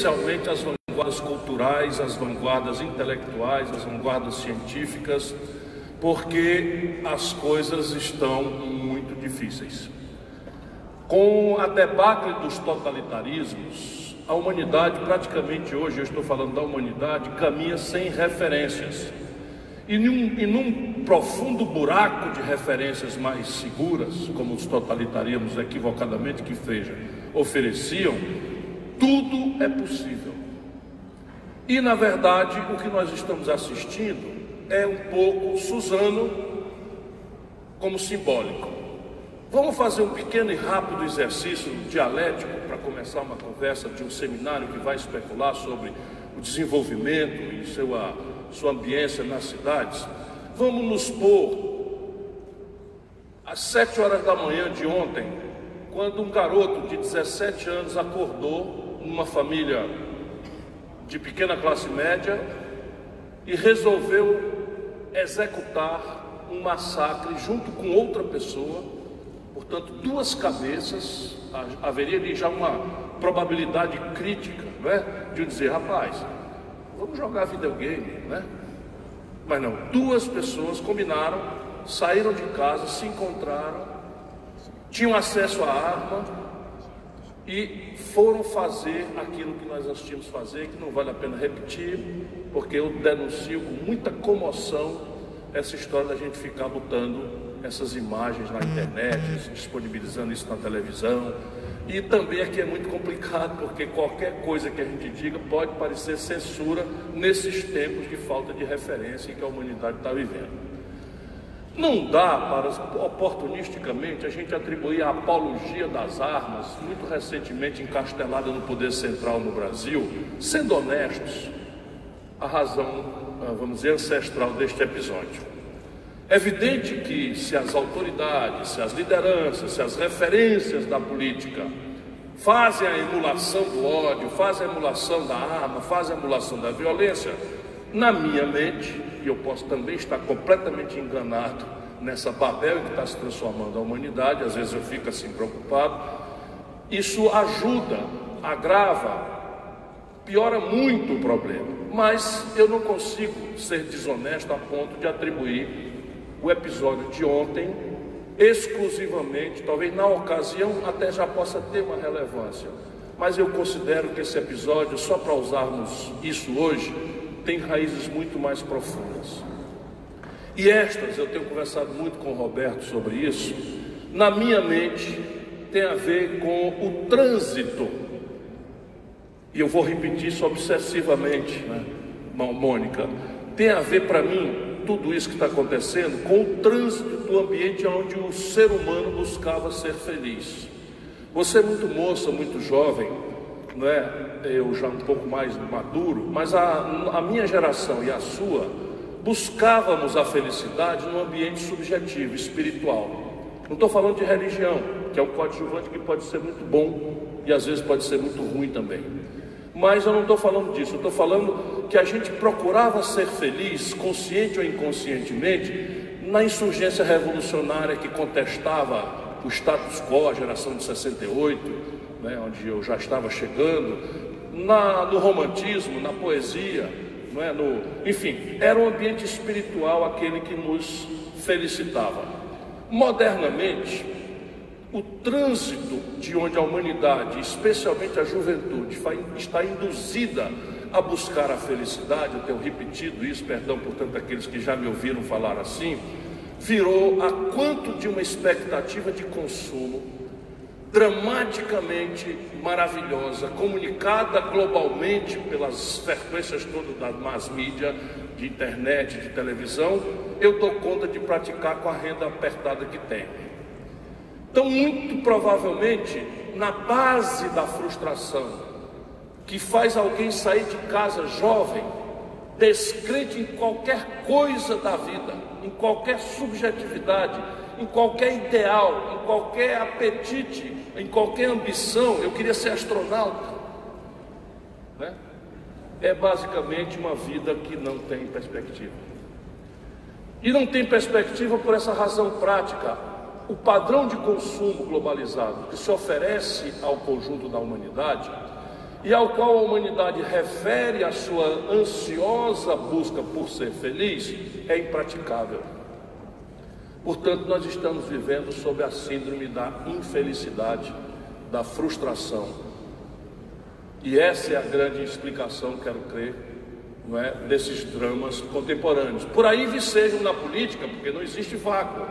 especialmente as vanguardas culturais, as vanguardas intelectuais, as vanguardas científicas, porque as coisas estão muito difíceis. Com a debacle dos totalitarismos, a humanidade, praticamente hoje, eu estou falando da humanidade, caminha sem referências. E num, e num profundo buraco de referências mais seguras, como os totalitarismos equivocadamente que seja, ofereciam, tudo é possível. E na verdade, o que nós estamos assistindo é um pouco Suzano como simbólico. Vamos fazer um pequeno e rápido exercício dialético para começar uma conversa de um seminário que vai especular sobre o desenvolvimento e sua, sua ambiência nas cidades. Vamos nos pôr às sete horas da manhã de ontem, quando um garoto de 17 anos acordou numa família de pequena classe média e resolveu executar um massacre junto com outra pessoa, portanto, duas cabeças, haveria ali já uma probabilidade crítica, não é? De dizer, rapaz, vamos jogar videogame, não é? Mas não, duas pessoas combinaram, saíram de casa, se encontraram, tinham acesso à arma e foram fazer aquilo que nós assistimos fazer, que não vale a pena repetir, porque eu denuncio com muita comoção essa história da gente ficar botando essas imagens na internet, disponibilizando isso na televisão. E também aqui é muito complicado, porque qualquer coisa que a gente diga pode parecer censura nesses tempos de falta de referência que a humanidade está vivendo. Não dá para, oportunisticamente, a gente atribuir a apologia das armas, muito recentemente encastelada no poder central no Brasil, sendo honestos, a razão, ah, vamos dizer, ancestral deste episódio. É evidente que se as autoridades, se as lideranças, se as referências da política fazem a emulação do ódio, fazem a emulação da arma, fazem a emulação da violência, na minha mente, e eu posso também estar completamente enganado nessa Babel que está se transformando a humanidade, às vezes eu fico assim preocupado, isso ajuda, agrava piora muito o problema. Mas eu não consigo ser desonesto a ponto de atribuir o episódio de ontem exclusivamente, talvez na ocasião até já possa ter uma relevância. Mas eu considero que esse episódio, só para usarmos isso hoje, tem raízes muito mais profundas. E estas, eu tenho conversado muito com o Roberto sobre isso, na minha mente tem a ver com o trânsito e eu vou repetir isso obsessivamente, né, Mônica, tem a ver para mim, tudo isso que está acontecendo, com o trânsito do ambiente onde o ser humano buscava ser feliz. Você é muito moça, muito jovem, não é? Eu já um pouco mais maduro, mas a, a minha geração e a sua buscávamos a felicidade num ambiente subjetivo, espiritual. Não estou falando de religião, que é um coadjuvante que pode ser muito bom e às vezes pode ser muito ruim também. Mas eu não estou falando disso, eu estou falando que a gente procurava ser feliz, consciente ou inconscientemente, na insurgência revolucionária que contestava o status quo, a geração de 68, né, onde eu já estava chegando, na, no romantismo, na poesia, é, no, enfim, era um ambiente espiritual aquele que nos felicitava. Modernamente, o trânsito de onde a humanidade, especialmente a juventude, está induzida a buscar a felicidade, eu tenho repetido isso, perdão por tanto aqueles que já me ouviram falar assim, virou a quanto de uma expectativa de consumo dramaticamente maravilhosa, comunicada globalmente pelas frequências todas da mass media, de internet, de televisão, eu dou conta de praticar com a renda apertada que tenho. Então, muito provavelmente, na base da frustração, que faz alguém sair de casa jovem, descrente em qualquer coisa da vida, em qualquer subjetividade, em qualquer ideal, em qualquer apetite, em qualquer ambição. Eu queria ser astronauta. Né? É basicamente uma vida que não tem perspectiva. E não tem perspectiva por essa razão prática o padrão de consumo globalizado que se oferece ao conjunto da humanidade e ao qual a humanidade refere a sua ansiosa busca por ser feliz, é impraticável. Portanto, nós estamos vivendo sob a síndrome da infelicidade, da frustração. E essa é a grande explicação, quero crer, não é, desses dramas contemporâneos. Por aí vicejam na política, porque não existe vácuo.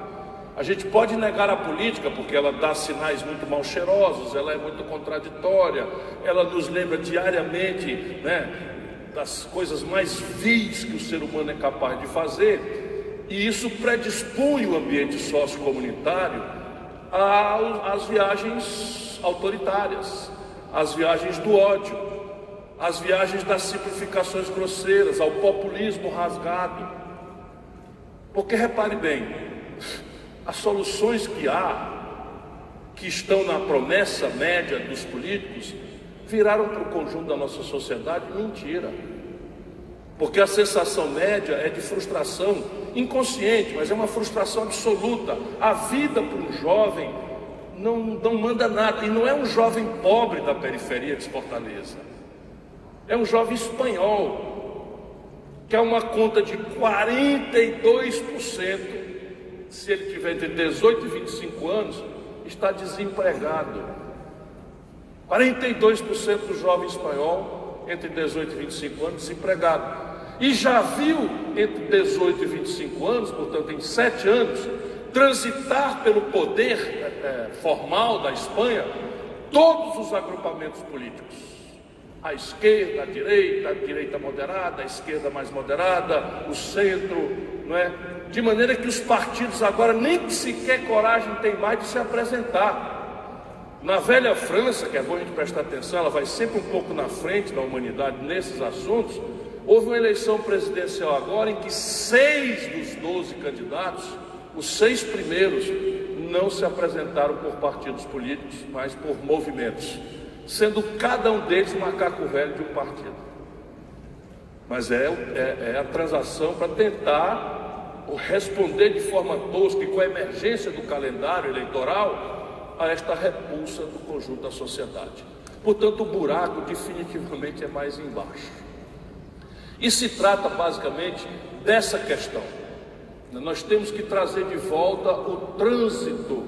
A gente pode negar a política porque ela dá sinais muito mal cheirosos, ela é muito contraditória, ela nos lembra diariamente né, das coisas mais vis que o ser humano é capaz de fazer, e isso predispõe o ambiente sociocomunitário às viagens autoritárias, às viagens do ódio, às viagens das simplificações grosseiras, ao populismo rasgado. Porque repare bem, as soluções que há, que estão na promessa média dos políticos, viraram para o conjunto da nossa sociedade mentira. Porque a sensação média é de frustração inconsciente, mas é uma frustração absoluta. A vida para um jovem não, não manda nada, e não é um jovem pobre da periferia de Fortaleza, é um jovem espanhol, que é uma conta de 42% se ele tiver entre 18 e 25 anos, está desempregado. 42% do jovem espanhol entre 18 e 25 anos desempregado. E já viu entre 18 e 25 anos, portanto em 7 anos, transitar pelo poder é, formal da Espanha todos os agrupamentos políticos. A esquerda, a direita, a direita moderada, a esquerda mais moderada, o centro, não é? de maneira que os partidos agora nem sequer coragem tem mais de se apresentar. Na velha França, que é bom a gente prestar atenção, ela vai sempre um pouco na frente da humanidade nesses assuntos. Houve uma eleição presidencial agora em que seis dos doze candidatos, os seis primeiros, não se apresentaram por partidos políticos, mas por movimentos, sendo cada um deles macaco velho de um partido. Mas é, é, é a transação para tentar responder de forma tosca e com a emergência do calendário eleitoral a esta repulsa do conjunto da sociedade. Portanto, o buraco definitivamente é mais embaixo. E se trata basicamente dessa questão. Nós temos que trazer de volta o trânsito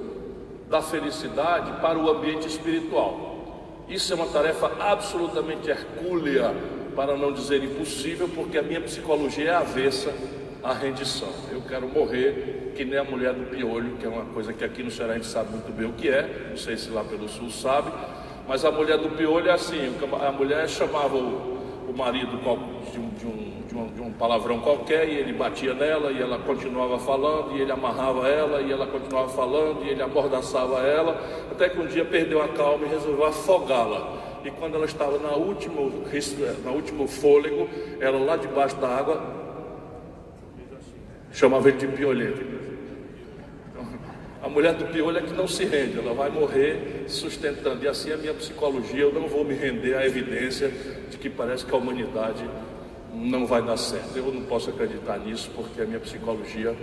da felicidade para o ambiente espiritual. Isso é uma tarefa absolutamente hercúlea, para não dizer impossível, porque a minha psicologia é avessa a rendição. Eu quero morrer que nem a mulher do piolho, que é uma coisa que aqui no Ceará a gente sabe muito bem o que é, não sei se lá pelo sul sabe, mas a mulher do piolho é assim, a mulher chamava o, o marido de um, de, um, de, um, de um palavrão qualquer e ele batia nela e ela continuava falando, e ele amarrava ela e ela continuava falando, e ele amordaçava ela, até que um dia perdeu a calma e resolveu afogá-la. E quando ela estava na última, na último fôlego, ela lá debaixo da água chamava ele de piolheiro. A mulher do piolho é que não se rende, ela vai morrer sustentando. E assim a minha psicologia, eu não vou me render à evidência de que parece que a humanidade não vai dar certo. Eu não posso acreditar nisso porque a minha psicologia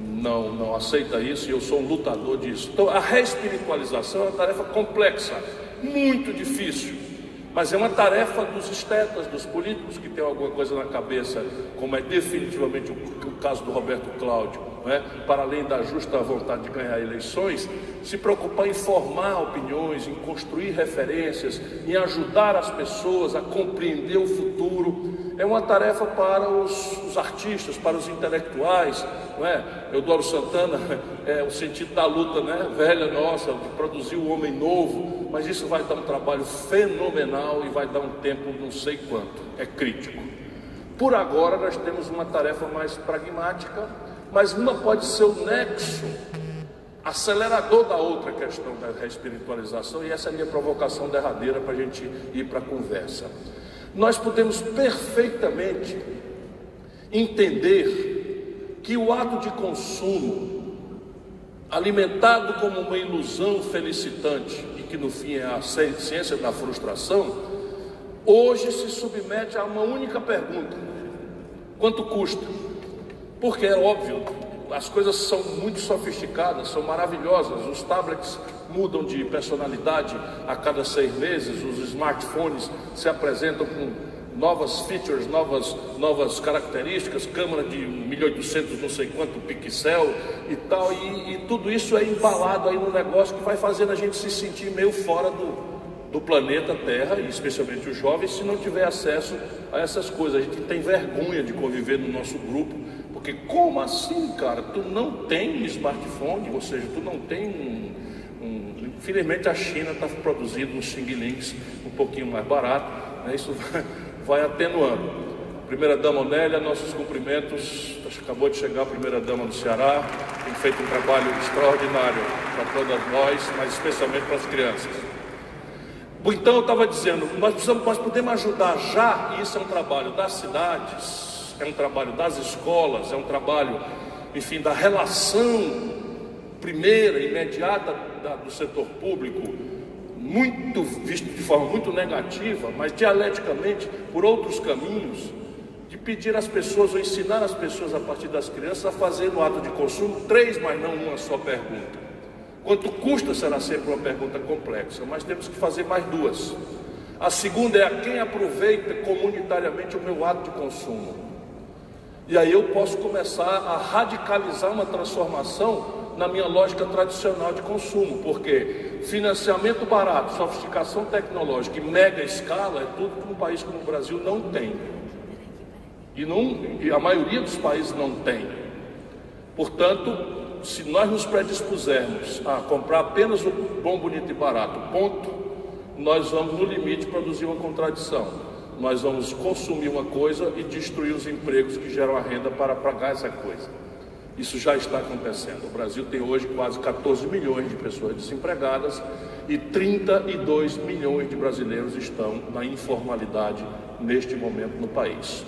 não, não aceita isso e eu sou um lutador disso. Então a reespiritualização é uma tarefa complexa, muito difícil. Mas é uma tarefa dos estetas, dos políticos que têm alguma coisa na cabeça, como é definitivamente o, o caso do Roberto Cláudio, é? para além da justa vontade de ganhar eleições, se preocupar em formar opiniões, em construir referências, em ajudar as pessoas a compreender o futuro. É uma tarefa para os, os artistas, para os intelectuais, não é? Eudoro Santana, é o sentido da luta né? velha nossa, de produzir o homem novo, mas isso vai dar um trabalho fenomenal e vai dar um tempo não sei quanto, é crítico. Por agora nós temos uma tarefa mais pragmática, mas uma pode ser o nexo acelerador da outra questão da reespiritualização, e essa é a minha provocação derradeira para a gente ir para a conversa. Nós podemos perfeitamente entender que o ato de consumo, alimentado como uma ilusão felicitante, que no fim é a ciência da frustração, hoje se submete a uma única pergunta: quanto custa? Porque é óbvio, as coisas são muito sofisticadas, são maravilhosas, os tablets mudam de personalidade a cada seis meses, os smartphones se apresentam com novas features, novas, novas características, câmera de 1800 não sei quanto pixel e tal, e, e, tudo isso é embalado aí no negócio que vai fazendo a gente se sentir meio fora do, do planeta Terra, e especialmente os jovens, se não tiver acesso a essas coisas. A gente tem vergonha de conviver no nosso grupo, porque como assim, cara? Tu não tem smartphone, ou seja, tu não tem um, um... Infelizmente a China está produzindo uns Xing Lings um pouquinho mais barato, né? isso vai vai atenuando. Primeira Dama Onélia, nossos cumprimentos. Acabou de chegar a Primeira Dama do Ceará, tem feito um trabalho extraordinário para todas nós, mas especialmente para as crianças. Então eu estava dizendo, nós precisamos, nós podemos ajudar já, e isso é um trabalho das cidades, é um trabalho das escolas, é um trabalho, enfim, da relação primeira, imediata da, do setor público muito visto de forma muito negativa, mas dialeticamente por outros caminhos, de pedir às pessoas ou ensinar as pessoas a partir das crianças a fazer no ato de consumo três, mas não uma só pergunta. Quanto custa será sempre uma pergunta complexa, mas temos que fazer mais duas. A segunda é a quem aproveita comunitariamente o meu ato de consumo. E aí eu posso começar a radicalizar uma transformação na minha lógica tradicional de consumo, porque financiamento barato, sofisticação tecnológica e mega escala é tudo que um país como o Brasil não tem. E, não, e a maioria dos países não tem. Portanto, se nós nos predispusermos a comprar apenas o bom, bonito e barato, ponto, nós vamos no limite produzir uma contradição. Nós vamos consumir uma coisa e destruir os empregos que geram a renda para pagar essa coisa. Isso já está acontecendo. O Brasil tem hoje quase 14 milhões de pessoas desempregadas e 32 milhões de brasileiros estão na informalidade neste momento no país.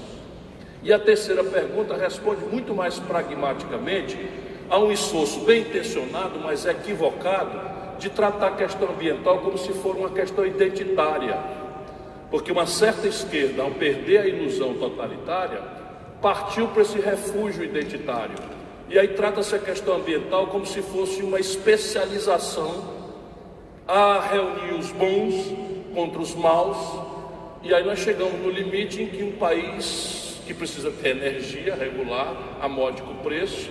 E a terceira pergunta responde muito mais pragmaticamente a um esforço bem intencionado, mas equivocado, de tratar a questão ambiental como se for uma questão identitária. Porque uma certa esquerda, ao perder a ilusão totalitária, partiu para esse refúgio identitário e aí trata-se a questão ambiental como se fosse uma especialização a reunir os bons contra os maus. E aí nós chegamos no limite em que um país que precisa ter energia regular a módico preço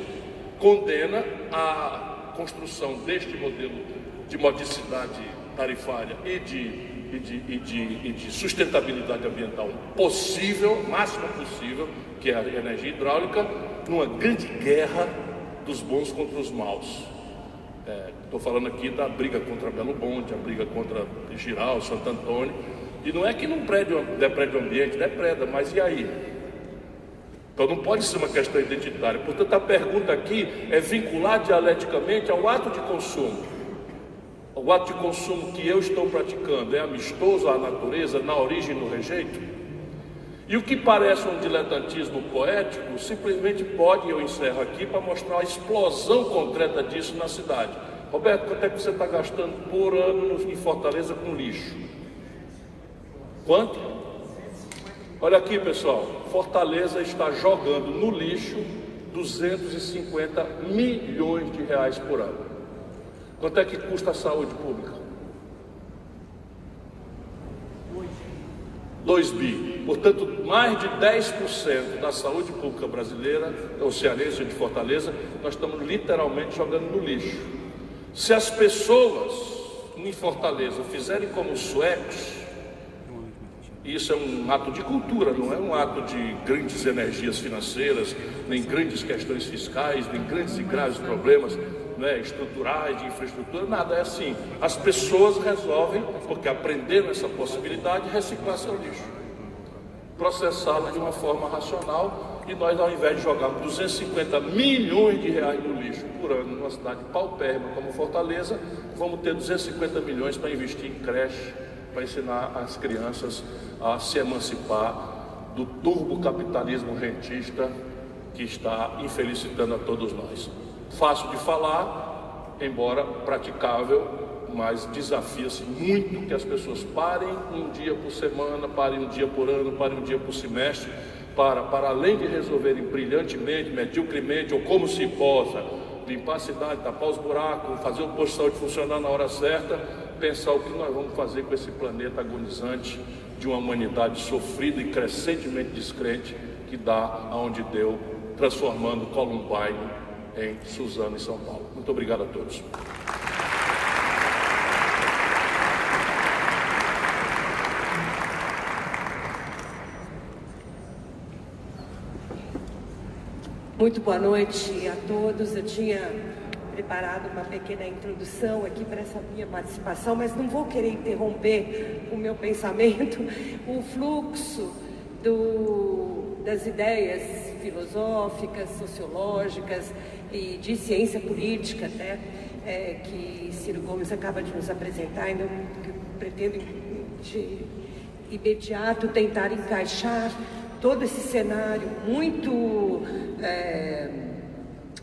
condena a construção deste modelo de modicidade tarifária e de, e de, e de, e de sustentabilidade ambiental possível, máxima possível, que é a energia hidráulica, numa grande guerra dos bons contra os maus. Estou é, falando aqui da briga contra Belo Monte, a briga contra Giral, Santo Antônio. E não é que não prédio, deprede o ambiente, depreda, mas e aí? Então não pode ser uma questão identitária. Portanto, a pergunta aqui é vincular dialeticamente ao ato de consumo. O ato de consumo que eu estou praticando é amistoso à natureza, na origem no rejeito? E o que parece um diletantismo poético, simplesmente pode, eu encerro aqui, para mostrar a explosão concreta disso na cidade. Roberto, quanto é que você está gastando por ano em Fortaleza com lixo? Quanto? Olha aqui, pessoal. Fortaleza está jogando no lixo 250 milhões de reais por ano. Quanto é que custa a saúde pública? 2 bi. Portanto, mais de 10% da saúde pública brasileira, ou cearense de Fortaleza, nós estamos literalmente jogando no lixo. Se as pessoas em Fortaleza fizerem como os suecos, isso é um ato de cultura, não é um ato de grandes energias financeiras, nem grandes questões fiscais, nem grandes e graves problemas né, estruturais, de infraestrutura, nada, é assim. As pessoas resolvem, porque aprenderam essa possibilidade, reciclar seu lixo, processá-lo de uma forma racional e nós, ao invés de jogar 250 milhões de reais no lixo por ano numa cidade paupérrima como Fortaleza, vamos ter 250 milhões para investir em creche, para ensinar as crianças a se emancipar do turbocapitalismo rentista que está infelicitando a todos nós. Fácil de falar, embora praticável, mas desafia-se muito que as pessoas parem um dia por semana, parem um dia por ano, parem um dia por semestre, para, para além de resolverem brilhantemente, mediocremente ou como se possa limpar a cidade, tapar os buracos, fazer o posto de saúde funcionar na hora certa, pensar o que nós vamos fazer com esse planeta agonizante de uma humanidade sofrida e crescentemente descrente que dá aonde deu, transformando Columbine em Suzano, em São Paulo. Muito obrigado a todos. Muito boa noite a todos. Eu tinha preparado uma pequena introdução aqui para essa minha participação, mas não vou querer interromper o meu pensamento, o fluxo do, das ideias filosóficas, sociológicas e de ciência política até, é, que Ciro Gomes acaba de nos apresentar, então pretendo de imediato tentar encaixar todo esse cenário muito é,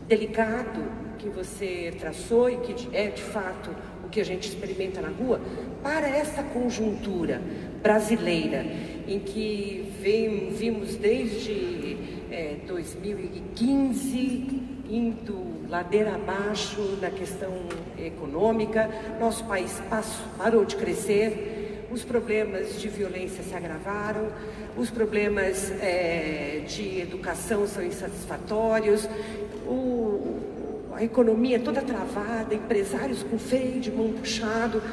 delicado que você traçou e que é de fato o que a gente experimenta na rua, para essa conjuntura brasileira em que vem, vimos desde é, 2015 indo ladeira abaixo na questão econômica, nosso país passou, parou de crescer, os problemas de violência se agravaram, os problemas é, de educação são insatisfatórios, o, a economia toda travada, empresários com freio de mão puxado,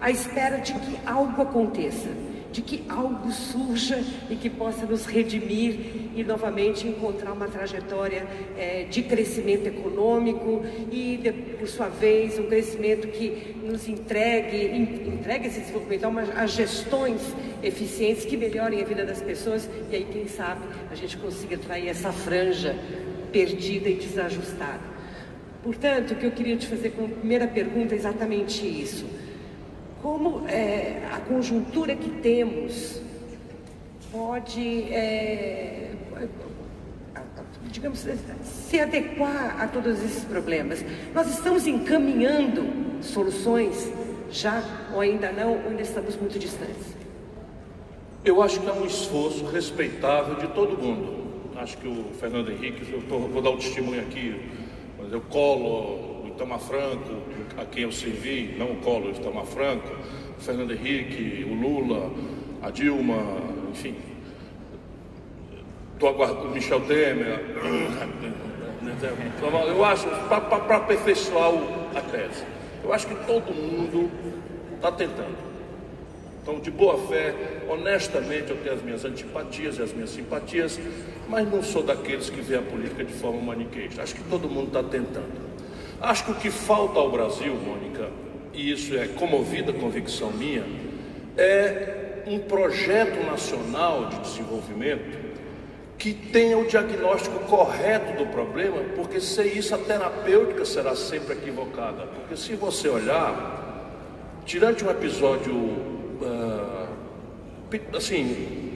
à espera de que algo aconteça, de que algo surja e que possa nos redimir e novamente encontrar uma trajetória é, de crescimento econômico e, de, por sua vez, um crescimento que nos entregue, entregue esse desenvolvimento a, uma, a gestões eficientes que melhorem a vida das pessoas e aí, quem sabe, a gente consiga trair essa franja perdida e desajustada. Portanto, o que eu queria te fazer como primeira pergunta é exatamente isso. Como é, a conjuntura que temos pode, é, digamos, se adequar a todos esses problemas? Nós estamos encaminhando soluções já ou ainda não, ou ainda estamos muito distantes? Eu acho que é um esforço respeitável de todo mundo. Acho que o Fernando Henrique, eu tô, vou dar um testemunho aqui, mas eu colo o Itamar Franco, a quem eu servi, não o colo o Itamar Franco, o Fernando Henrique, o Lula, a Dilma, enfim. Estou aguardando o Michel Temer. Eu acho, para aperfeiçoar a tese, eu acho que todo mundo está tentando. Então, de boa fé, honestamente, eu tenho as minhas antipatias e as minhas simpatias, mas não sou daqueles que vê a política de forma maniqueísta. Acho que todo mundo está tentando. Acho que o que falta ao Brasil, Mônica, e isso é comovida convicção minha, é um projeto nacional de desenvolvimento que tenha o diagnóstico correto do problema, porque sem isso a terapêutica será sempre equivocada. Porque se você olhar, tirante um episódio uh, assim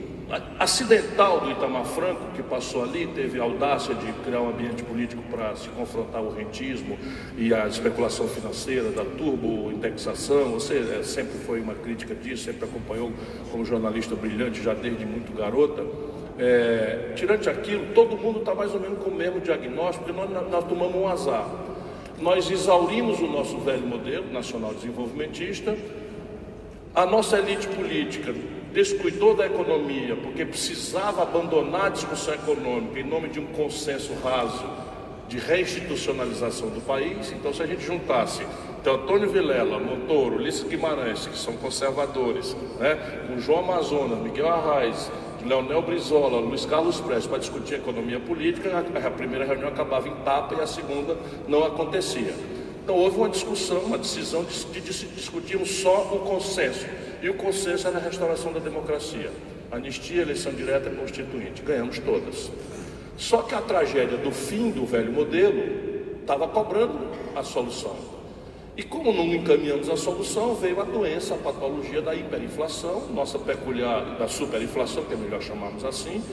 acidental do Itamar Franco, que passou ali, teve a audácia de criar um ambiente político para se confrontar o rentismo e a especulação financeira da turbo-indexação. Você sempre foi uma crítica disso, sempre acompanhou como jornalista brilhante, já desde muito garota. É, tirante aquilo, todo mundo está mais ou menos com o mesmo diagnóstico, porque nós, nós tomamos um azar. Nós exaurimos o nosso velho modelo nacional desenvolvimentista, a nossa elite política descuidou da economia porque precisava abandonar a discussão econômica em nome de um consenso raso de reinstitucionalização do país. Então, se a gente juntasse então, Antônio Vilela, Montoro, Ulisses Guimarães, que são conservadores, né, com João Amazonas, Miguel Arraes, Leonel Brizola, Luiz Carlos Prestes para discutir economia política, a, primeira reunião acabava em tapa e a segunda não acontecia. Então houve uma discussão, uma decisão de, de, de discutirmos só o consenso. E o consenso era a restauração da democracia. Anistia, eleição direta e constituinte. Ganhamos todas. Só que a tragédia do fim do velho modelo estava cobrando a solução. E como não encaminhamos a solução, veio a doença, a patologia da hiperinflação, nossa peculiar da superinflação, que é melhor chamarmos assim,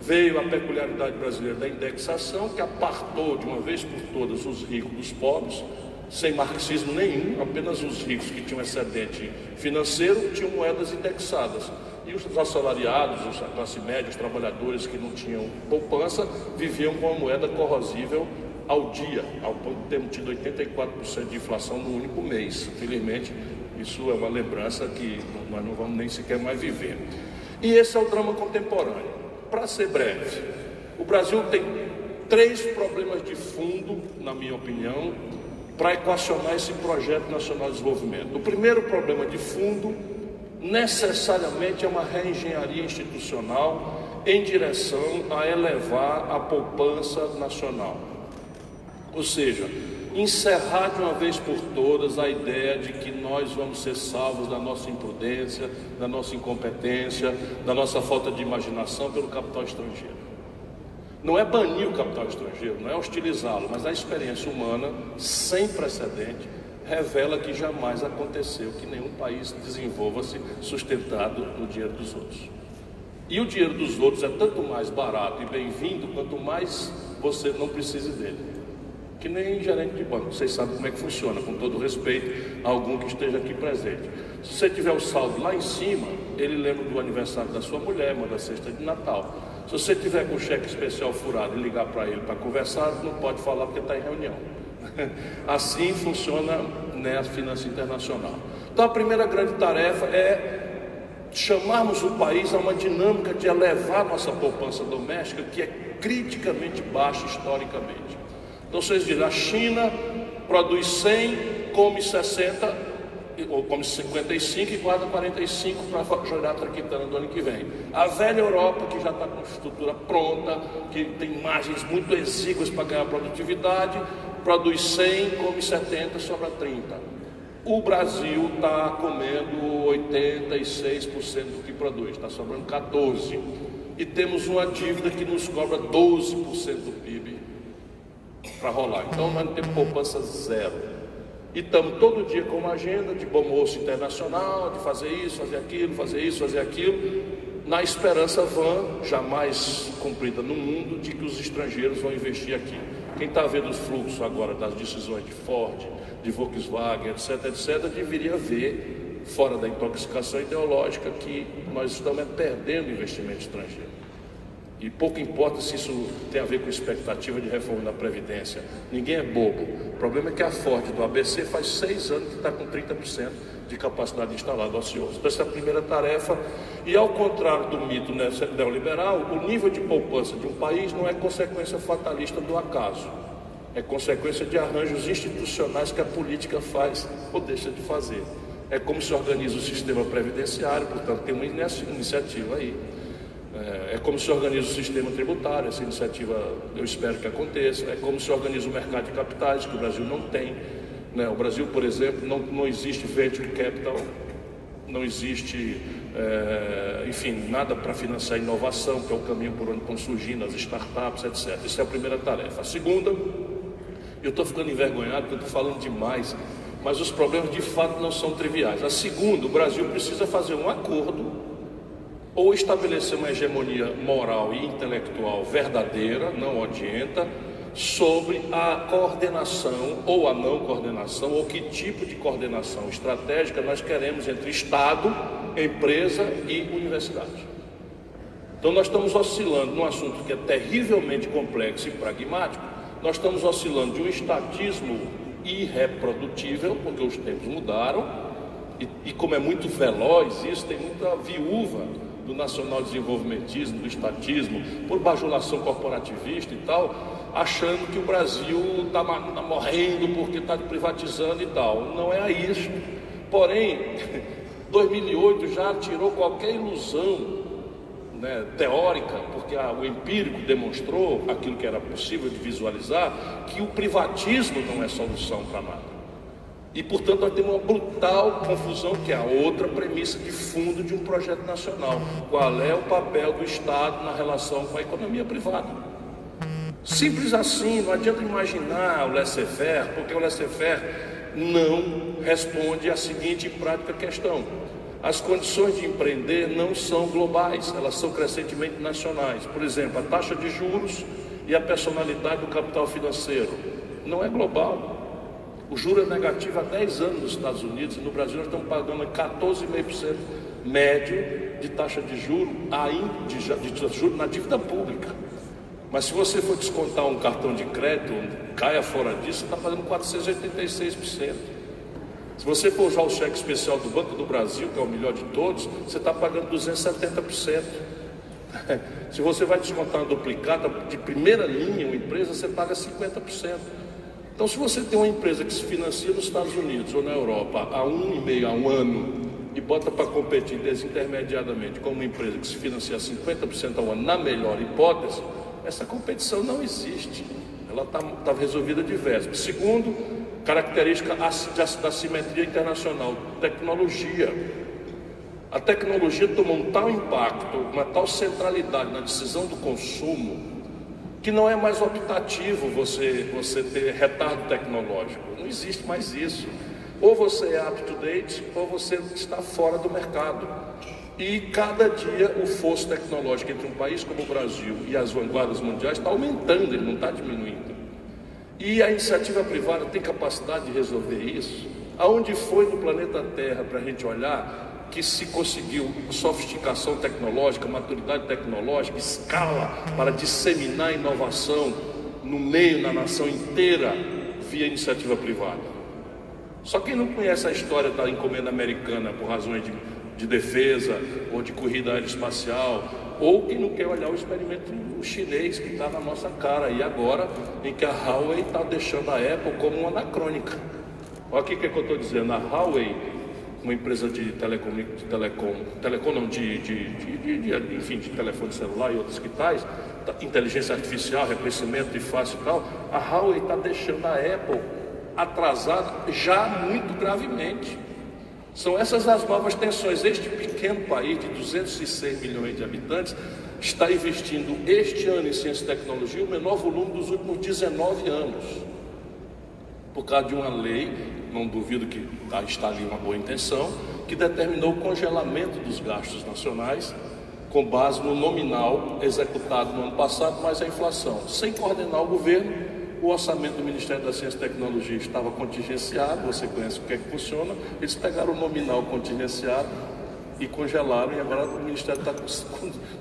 veio a peculiaridade brasileira da indexação, que apartou de uma vez por todas os ricos dos pobres, sem marxismo nenhum, apenas os ricos que tinham excedente financeiro tinham moedas indexadas. E os assalariados, a classe média, os trabalhadores que não tinham poupança, viviam com a moeda corrosível ao dia, ao ponto de termos tido 84% de inflação no único mês. Infelizmente, isso é uma lembrança que nós não vamos nem sequer mais viver. E esse é o drama contemporâneo. Para ser breve, o Brasil tem três problemas de fundo, na minha opinião, para equacionar esse projeto nacional de desenvolvimento. O primeiro problema de fundo, necessariamente, é uma reengenharia institucional em direção a elevar a poupança nacional. Ou seja, encerrar de uma vez por todas a ideia de que nós vamos ser salvos da nossa imprudência, da nossa incompetência, da nossa falta de imaginação pelo capital estrangeiro. Não é banir o capital estrangeiro, não é hostilizá-lo, mas a experiência humana sem precedente revela que jamais aconteceu que nenhum país desenvolva-se sustentado no dinheiro dos outros. E o dinheiro dos outros é tanto mais barato e bem-vindo quanto mais você não precise dele. Que nem gerente de banco, vocês sabem como é que funciona, com todo respeito a algum que esteja aqui presente. Se você tiver o saldo lá em cima, ele lembra do aniversário da sua mulher, manda a cesta de Natal. Se você tiver com o cheque especial furado e ligar para ele para conversar, não pode falar porque está em reunião. Assim funciona né, a finança internacional. Então a primeira grande tarefa é chamarmos o país a uma dinâmica de elevar nossa poupança doméstica, que é criticamente baixa historicamente. Então vocês dizem, a China produz 100, come 60, ou come 55 e guarda 45 para jogar a traquitana do ano que vem. A velha Europa, que já está com estrutura pronta, que tem margens muito exíguas para ganhar produtividade, produz 100, come 70, sobra 30. O Brasil está comendo 86% do que produz, está sobrando 14%. E temos uma dívida que nos cobra 12% do PIB para rolar. Então nós temos poupança zero. E estamos todo dia com uma agenda de bom moço internacional, de fazer isso, fazer aquilo, fazer isso, fazer aquilo, na esperança vã, jamais cumprida no mundo, de que os estrangeiros vão investir aqui. Quem está vendo os fluxos agora das decisões de Ford, de Volkswagen, etc., etc., deveria ver, fora da intoxicação ideológica, que nós estamos perdendo investimento estrangeiro. E pouco importa se isso tem a ver com expectativa de reforma da Previdência. Ninguém é bobo. O problema é que a Ford do ABC faz seis anos que está com 30% de capacidade instalada ociosa. Então, essa é a primeira tarefa. E ao contrário do mito neoliberal, o nível de poupança de um país não é consequência fatalista do acaso. É consequência de arranjos institucionais que a política faz ou deixa de fazer. É como se organiza o sistema previdenciário, portanto, tem uma iniciativa aí. É, é, como se organiza o sistema tributário, essa iniciativa eu espero que aconteça. É como se organiza o mercado de capitais, que o Brasil não tem. Né? O Brasil, por exemplo, não, não existe venture capital, não existe, é, enfim, nada para financiar a inovação, que é o caminho por onde estão surgindo as startups, etc. Isso é a primeira tarefa. A segunda, eu estou ficando envergonhado porque estou falando demais, mas os problemas de fato não são triviais. A segunda, o Brasil precisa fazer um acordo ou estabelecer uma hegemonia moral e intelectual verdadeira, não odienta, sobre a coordenação ou a não coordenação, ou que tipo de coordenação estratégica nós queremos entre Estado, empresa e universidade. Então, nós estamos oscilando num assunto que é terrivelmente complexo e pragmático, nós estamos oscilando de um estatismo irreprodutível, porque os tempos mudaram, e, e como é muito veloz isso, tem muita viúva do nacional desenvolvimentismo, do estatismo, por bajulação corporativista e tal, achando que o Brasil está tá morrendo porque está privatizando e tal. Não é isso. Porém, 2008 já tirou qualquer ilusão né, teórica, porque a, o empírico demonstrou aquilo que era possível de visualizar, que o privatismo não é solução para nada. E, portanto, nós temos uma brutal confusão, que é a outra premissa de fundo de um projeto nacional. Qual é o papel do Estado na relação com a economia privada? Simples assim, não adianta imaginar o laissez-faire, porque o laissez-faire não responde à seguinte prática questão. As condições de empreender não são globais, elas são crescentemente nacionais. Por exemplo, a taxa de juros e a personalidade do capital financeiro não é global. O juro é negativo há 10 anos nos Estados Unidos e no Brasil nós estamos pagando 14,5% médio de taxa de juro, de, de, juro na dívida pública. Mas se você for descontar um cartão de crédito, caia fora disso, está pagando 486%. Se você for usar o cheque especial do Banco do Brasil, que é o melhor de todos, você está pagando 270%. Se você vai descontar uma duplicata de primeira linha, uma empresa, você paga 50%. Então, se você tem uma empresa que se financia nos Estados Unidos ou na Europa há um e meio, há um ano, e bota para competir desintermediadamente com uma empresa que se financia 50% ao ano, na melhor hipótese, essa competição não existe. Ela está tá resolvida diversa. Segundo, característica da simetria internacional, tecnologia. A tecnologia tomou um tal impacto, uma tal centralidade na decisão do consumo, que não é mais optativo você, você ter retardo tecnológico. Não existe mais isso. Ou você é up-to-date, ou você está fora do mercado. E cada dia o fosso tecnológico entre um país como o Brasil e as vanguardas mundiais está aumentando, ele não está diminuindo. E a iniciativa privada tem capacidade de resolver isso? Aonde foi no planeta Terra para a gente olhar que se conseguiu sofisticação tecnológica, maturidade tecnológica, escala para disseminar inovação no meio, na nação inteira, via iniciativa privada. Só quem não conhece a história da encomenda americana por razões de, de defesa ou de corrida aeroespacial, ou quem não quer olhar o experimento chinês que está na nossa cara, e agora em que a Huawei está deixando a Apple como uma anacrônica. Olha o que, é que eu estou dizendo, a Huawei uma empresa de telecom, de telecom, telecom não, de, de, de, de, enfim, de telefone celular e outros que tais, tá, inteligência artificial, reconhecimento de face e tal, a Huawei está deixando a Apple atrasada já muito gravemente. São essas as novas tensões. Este pequeno país de 206 milhões de habitantes está investindo este ano em ciência e tecnologia o menor volume dos últimos 19 anos. Por causa de uma lei não duvido que está ali uma boa intenção, que determinou o congelamento dos gastos nacionais com base no nominal executado no ano passado, mais a inflação. Sem coordenar o governo, o orçamento do Ministério da Ciência e Tecnologia estava contingenciado, você conhece o que é que funciona, eles pegaram o nominal contingenciado e congelaram, e agora o Ministério está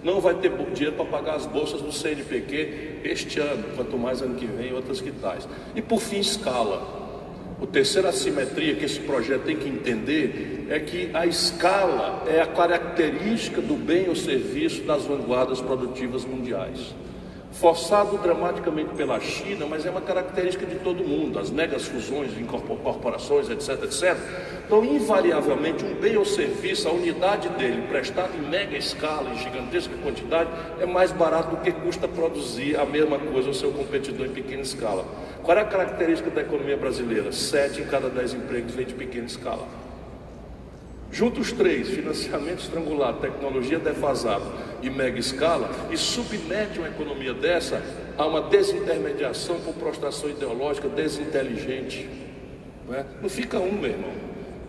não vai ter dinheiro para pagar as bolsas do CNPq este ano, quanto mais ano que vem, outras que tais. E por fim, escala. O terceira assimetria que esse projeto tem que entender é que a escala é a característica do bem ou serviço das vanguardas produtivas mundiais. Forçado dramaticamente pela China, mas é uma característica de todo mundo, as megas fusões de corporações, etc, etc. Então, invariavelmente, um bem ou serviço, a unidade dele, prestado em mega escala, em gigantesca quantidade, é mais barato do que custa produzir a mesma coisa ao seu competidor em pequena escala. Qual é a característica da economia brasileira? Sete em cada dez empregos vem de pequena escala. Junta os três, financiamento estrangulado, tecnologia defasada e mega escala, e submete uma economia dessa a uma desintermediação por prostração ideológica desinteligente. Não, é? não fica um, meu irmão.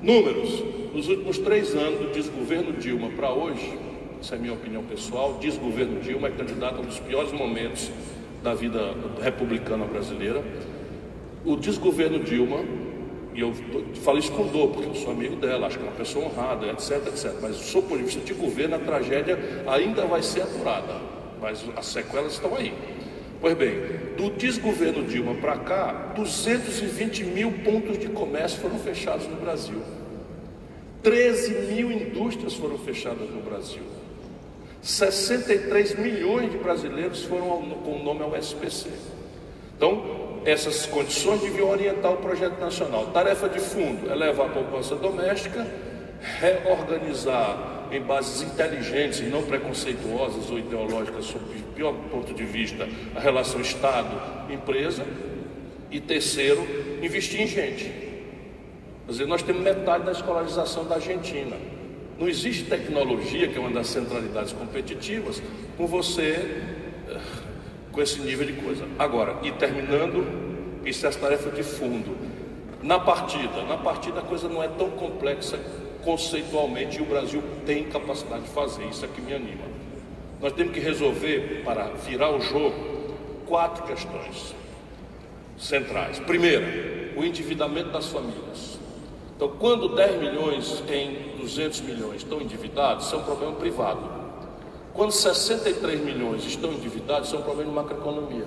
Números. Nos últimos três anos do desgoverno Dilma para hoje, essa é a minha opinião pessoal, desgoverno Dilma é candidato a um dos piores momentos da vida republicana brasileira. O desgoverno Dilma, e eu falo isso com dor, porque eu sou amigo dela, acho que é uma pessoa honrada, etc, etc. Mas, do ponto de vista de governo, a tragédia ainda vai ser apurada, mas as sequelas estão aí. Pois bem, do desgoverno Dilma para cá, 220 mil pontos de comércio foram fechados no Brasil. 13 mil indústrias foram fechadas no Brasil. 63 milhões de brasileiros foram com o nome ao SPC. Então, essas condições deviam orientar o projeto nacional. Tarefa de fundo: elevar a poupança doméstica, reorganizar em bases inteligentes e não preconceituosas ou ideológicas, sob o pior ponto de vista, a relação Estado-empresa. E terceiro, investir em gente. Quer dizer, nós temos metade da escolarização da Argentina. Não existe tecnologia, que é uma das centralidades competitivas, com você com esse nível de coisa. Agora, e terminando, isso é a tarefa de fundo. Na partida, na partida a coisa não é tão complexa conceitualmente e o Brasil tem capacidade de fazer, isso é que me anima. Nós temos que resolver, para virar o jogo, quatro questões centrais. Primeira, o endividamento das famílias. Então, quando 10 milhões em 200 milhões estão endividados, isso é um problema privado. Quando 63 milhões estão endividados, isso é um problema de macroeconomia.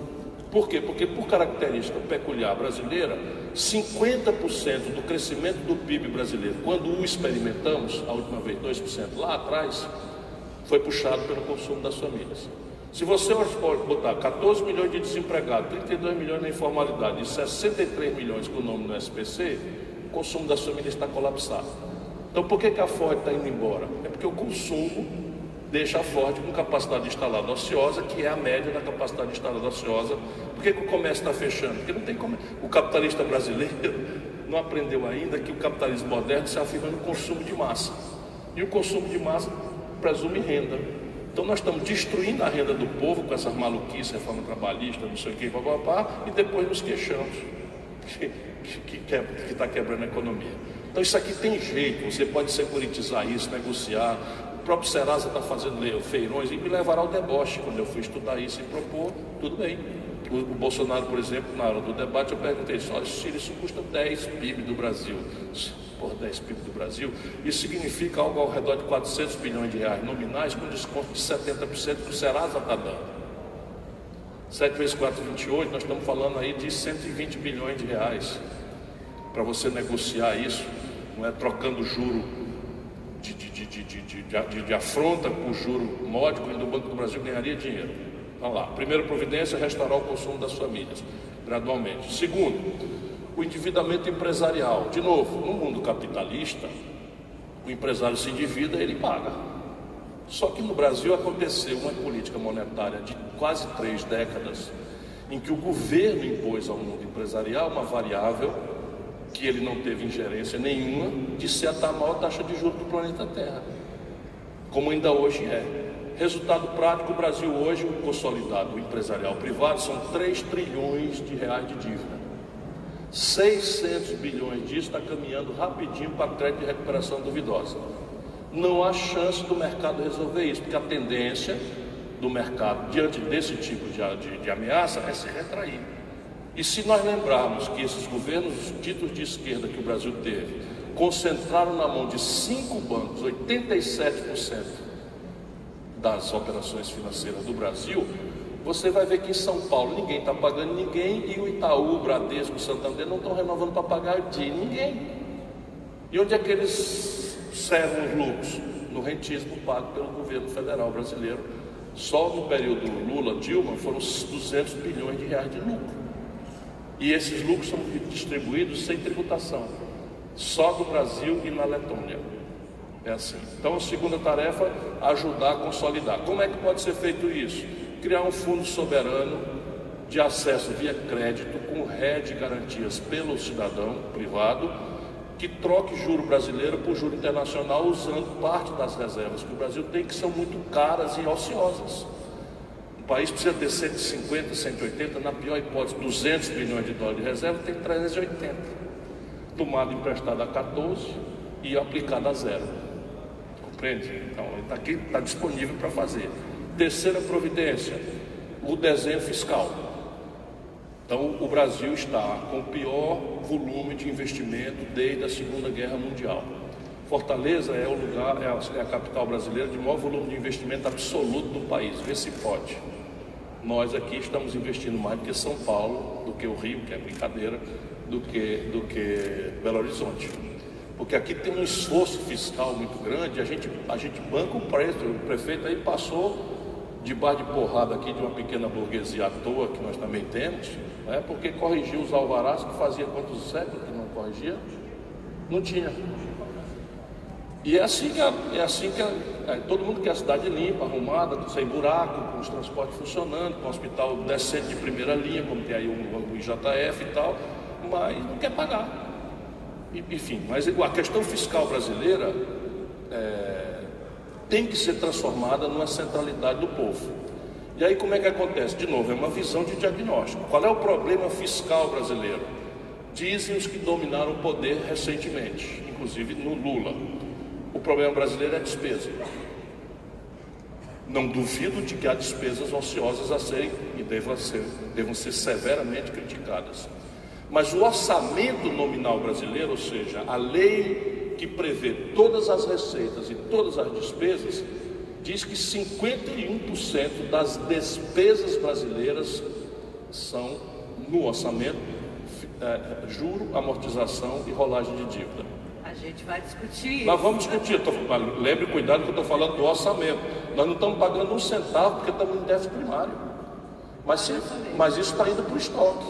Por quê? Porque, por característica peculiar brasileira, 50% do crescimento do PIB brasileiro, quando o experimentamos, a última vez 2% lá atrás, foi puxado pelo consumo das famílias. Se você botar 14 milhões de desempregados, 32 milhões na informalidade e 63 milhões com o nome no SPC, o consumo das famílias está colapsado. Então por que, que a Ford está indo embora? É porque o consumo deixa a Ford com capacidade instalada ociosa, que é a média da capacidade instalada ociosa. Por que, que o comércio está fechando? Porque não tem como. O capitalista brasileiro não aprendeu ainda que o capitalismo moderno se afirma no consumo de massa. E o consumo de massa presume renda. Então nós estamos destruindo a renda do povo com essas maluquices, reforma trabalhista, não sei o que, papapá, e depois nos queixamos que está quebrando a economia. Então isso aqui tem jeito, você pode securitizar isso, negociar. O próprio Serasa está fazendo feirões e me levará ao deboche quando eu fui estudar isso e propor, tudo bem. O, o Bolsonaro, por exemplo, na hora do debate, eu perguntei, olha, Ciro, isso custa 10 PIB do Brasil por 10 PIB do Brasil, isso significa algo ao redor de 400 bilhões de reais nominais, com desconto de 70% que o Serasa está dando. 7 vezes 4, 28, nós estamos falando aí de 120 bilhões de reais. Para você negociar isso, não é trocando juro de, de, de, de, afronta com juro módico, e o Banco do Brasil ganharia dinheiro. Vamos lá. Primeira providência, restaurar o consumo das famílias, gradualmente. Segundo, o endividamento empresarial. De novo, no mundo capitalista, o empresário se endivida, ele paga. Só que no Brasil aconteceu uma política monetária de quase três décadas, em que o governo impôs ao mundo empresarial uma variável que ele não teve ingerência nenhuma de ser a maior taxa de juros do planeta Terra, como ainda hoje é. Resultado prático, o Brasil hoje, o consolidado o empresarial privado, são 3 trilhões de reais de dívida. 600 bilhões disso está caminhando rapidinho para crédito de recuperação duvidosa. Não há chance do mercado resolver isso, porque a tendência do mercado diante desse tipo de, de, de ameaça é se retrair. E se nós lembrarmos que esses governos títulos de esquerda que o Brasil teve concentraram na mão de cinco bancos 87% das operações financeiras do Brasil, você vai ver que em São Paulo ninguém está pagando ninguém e o Itaú, o Bradesco, o Santander não estão renovando para pagar de ninguém. E onde é que eles servem os lucros? No rentismo pago pelo governo federal brasileiro. Só no período Lula-Dilma foram 200 bilhões de reais de lucro. E esses lucros são distribuídos sem tributação, só no Brasil e na Letônia. É assim. Então, a segunda tarefa, ajudar a consolidar. Como é que pode ser feito isso? criar um fundo soberano de acesso via crédito com ré de garantias pelo cidadão privado que troque juro brasileiro por juro internacional usando parte das reservas que o Brasil tem que são muito caras e ociosas. País precisa ter 150, 180, na pior hipótese 200 bilhões de dólares de reserva, tem 380. Tomado emprestado a 14 e aplicado a zero. Compreende? Então, está aqui, está disponível para fazer. Terceira providência, o desenho fiscal. Então, o Brasil está com o pior volume de investimento desde a Segunda Guerra Mundial. Fortaleza é o lugar, é a, é a capital brasileira de maior volume de investimento absoluto do país. Vê se pode. Nós aqui estamos investindo mais do que São Paulo, do que o Rio, que é brincadeira, do que, do que Belo Horizonte. Porque aqui tem um esforço fiscal muito grande, a gente, a gente banca o preço. O prefeito aí passou debaixo de porrada aqui de uma pequena burguesia à toa, que nós também temos, né? porque corrigiu os alvarás que fazia quantos séculos que não corrigia? Não tinha. E é assim que, é assim que é, todo mundo quer a cidade limpa, arrumada, sem buraco, com os transportes funcionando, com um hospital decente de primeira linha, como tem aí o, o IJF e tal, mas não quer pagar. Enfim, mas a questão fiscal brasileira é, tem que ser transformada numa centralidade do povo. E aí como é que acontece? De novo, é uma visão de diagnóstico. Qual é o problema fiscal brasileiro? Dizem os que dominaram o poder recentemente, inclusive no Lula. O problema brasileiro é a despesa. Não duvido de que há despesas ociosas a serem e devam ser, devam ser severamente criticadas. Mas o orçamento nominal brasileiro, ou seja, a lei que prevê todas as receitas e todas as despesas, diz que 51% das despesas brasileiras são no orçamento é, juro, amortização e rolagem de dívida. A gente vai discutir. Nós vamos discutir. Tô, lembre, cuidado que eu estou falando do orçamento. Nós não estamos pagando um centavo porque estamos em déficit primário. Mas, se, mas isso está indo para o estoque.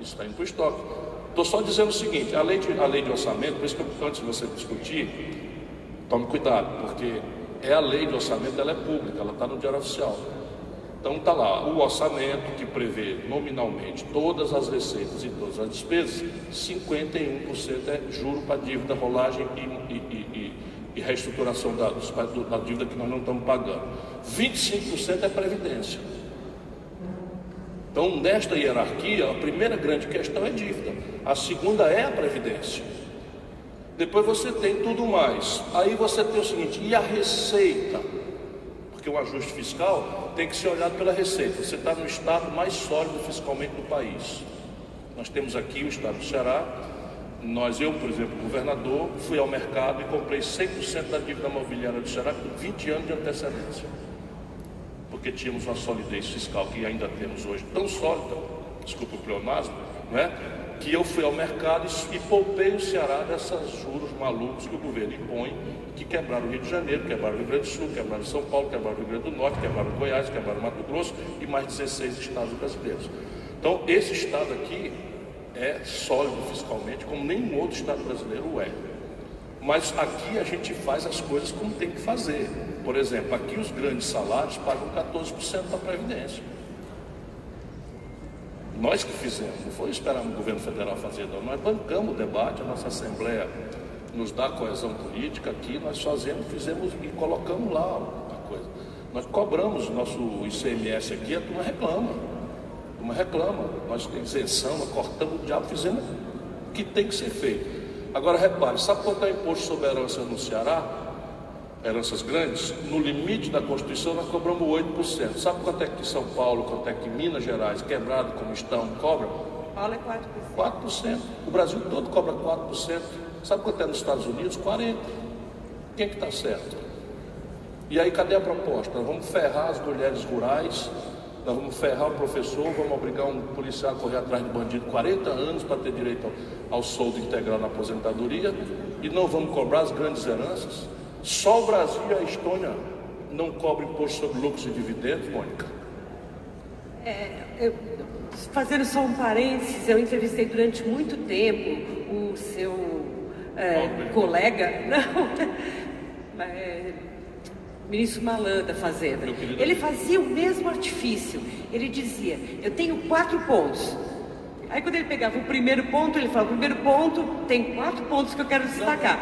Isso está indo para o estoque. Estou só dizendo o seguinte: a lei, de, a lei de orçamento, por isso que antes de você discutir, tome cuidado, porque é a lei de orçamento, ela é pública, ela está no Diário Oficial. Então está lá o orçamento que prevê nominalmente todas as receitas e todas as despesas, 51% é juro para dívida, rolagem e, e, e, e reestruturação da, da dívida que nós não estamos pagando. 25% é previdência. Então, nesta hierarquia, a primeira grande questão é dívida, a segunda é a previdência. Depois você tem tudo mais. Aí você tem o seguinte: e a receita? Porque o ajuste fiscal tem que ser olhado pela receita. Você está no estado mais sólido fiscalmente do país. Nós temos aqui o estado do Ceará. Nós, eu, por exemplo, governador, fui ao mercado e comprei 100% da dívida mobiliária do Ceará com 20 anos de antecedência. Porque tínhamos uma solidez fiscal que ainda temos hoje tão sólida, desculpa o pleonasmo, não é? que eu fui ao mercado e, poupei o Ceará dessas juros malucos que o governo impõe, que quebraram o Rio de Janeiro, quebraram o Rio Grande do Sul, quebraram São Paulo, quebraram o Rio Grande do Norte, quebraram Goiás, quebraram Mato Grosso e mais 16 estados brasileiros. Então, esse estado aqui é sólido fiscalmente, como nenhum outro estado brasileiro é. Mas aqui a gente faz as coisas como tem que fazer. Por exemplo, aqui os grandes salários pagam 14% da Previdência. Nós que fizemos, não foi esperar o governo federal fazer, não. Nós bancamos o debate, a nossa Assembleia nos dá coesão política aqui, nós fazemos, fizemos e colocamos lá a coisa. Nós cobramos o nosso ICMS aqui, a turma reclama. A turma reclama. Nós temos isenção, nós cortamos o diabo, fizemos o que tem que ser feito. Agora repare, sabe quanto é o imposto sobre herança no Ceará? heranças grandes, no limite da Constituição nós cobramos 8%. Sabe quanto é que São Paulo, quanto é que Minas Gerais, quebrado como estão, cobra? Paulo é 4%. 4%. O Brasil todo cobra 4%. Sabe quanto é nos Estados Unidos? 40%. Quem é que está certo? E aí cadê a proposta? Nós vamos ferrar as mulheres rurais, nós vamos ferrar o professor, vamos obrigar um policial a correr atrás de bandido 40 anos para ter direito ao, ao soldo integral na aposentadoria e não vamos cobrar as grandes heranças. Só o Brasil e a Estônia não cobram imposto sobre lucros e dividendos, Mônica? É, eu, fazendo só um parênteses, eu entrevistei durante muito tempo o seu é, colega, não, é, ministro Malan da Fazenda. Ele fazia o mesmo artifício. Ele dizia: Eu tenho quatro pontos. Aí quando ele pegava o primeiro ponto, ele falava, o primeiro ponto tem quatro pontos que eu quero destacar.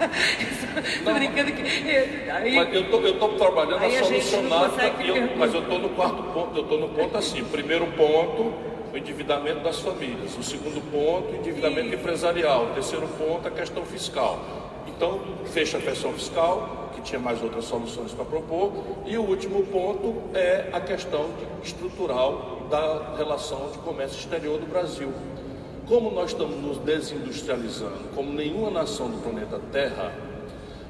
Estou brincando que. Aí, mas eu estou trabalhando a solucionar, eu, mas eu estou no quarto ponto, eu estou no ponto assim, primeiro ponto, o endividamento das famílias. O segundo ponto, o endividamento empresarial. O terceiro ponto, a questão fiscal. Então, fecha a questão fiscal, que tinha mais outras soluções para propor. E o último ponto é a questão estrutural da relação de comércio exterior do Brasil. Como nós estamos nos desindustrializando, como nenhuma nação do planeta Terra,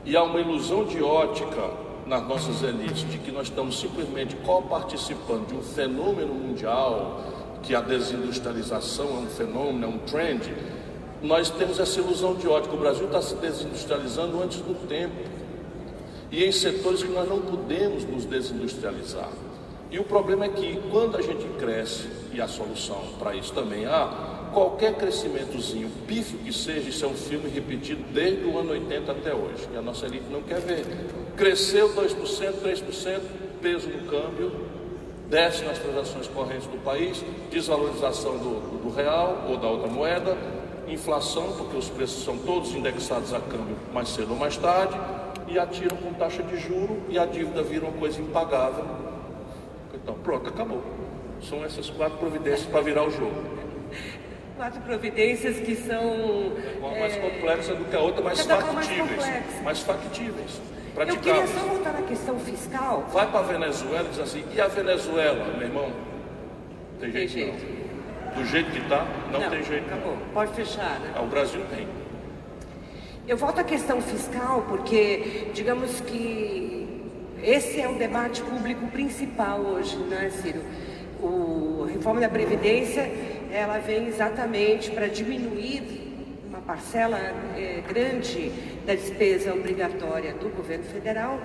e há uma ilusão de ótica nas nossas elites de que nós estamos simplesmente coparticipando de um fenômeno mundial, que a desindustrialização é um fenômeno, é um trend, nós temos essa ilusão de ótica. O Brasil está se desindustrializando antes do tempo e em setores que nós não podemos nos desindustrializar. E o problema é que quando a gente cresce, e a solução para isso também há, qualquer crescimentozinho, pífio que seja, isso é um filme repetido desde o ano 80 até hoje, que a nossa elite não quer ver. Cresceu 2%, 3%, peso no câmbio, desce nas transações correntes do país, desvalorização do, do real ou da outra moeda, inflação, porque os preços são todos indexados a câmbio mais cedo ou mais tarde, e atiram com taxa de juro e a dívida vira uma coisa impagável então, pronto, acabou. São essas quatro providências para virar o jogo. Quatro providências que são. Uma mais é... complexa do que a outra, mais factíveis. Mais, mais Eu queria só voltar na questão fiscal. Vai para a Venezuela e diz assim, e a Venezuela, meu irmão? Tem jeito, tem jeito. não. Do jeito que está, não, não, tem jeito. Acabou. Não. Pode fechar, né? Ah, o Brasil tem. Eu volto à questão fiscal, porque digamos que esse é o debate público principal hoje, né, Ciro? O, a reforma da Previdência, ela vem exatamente para diminuir parcela é, grande da despesa obrigatória do governo federal,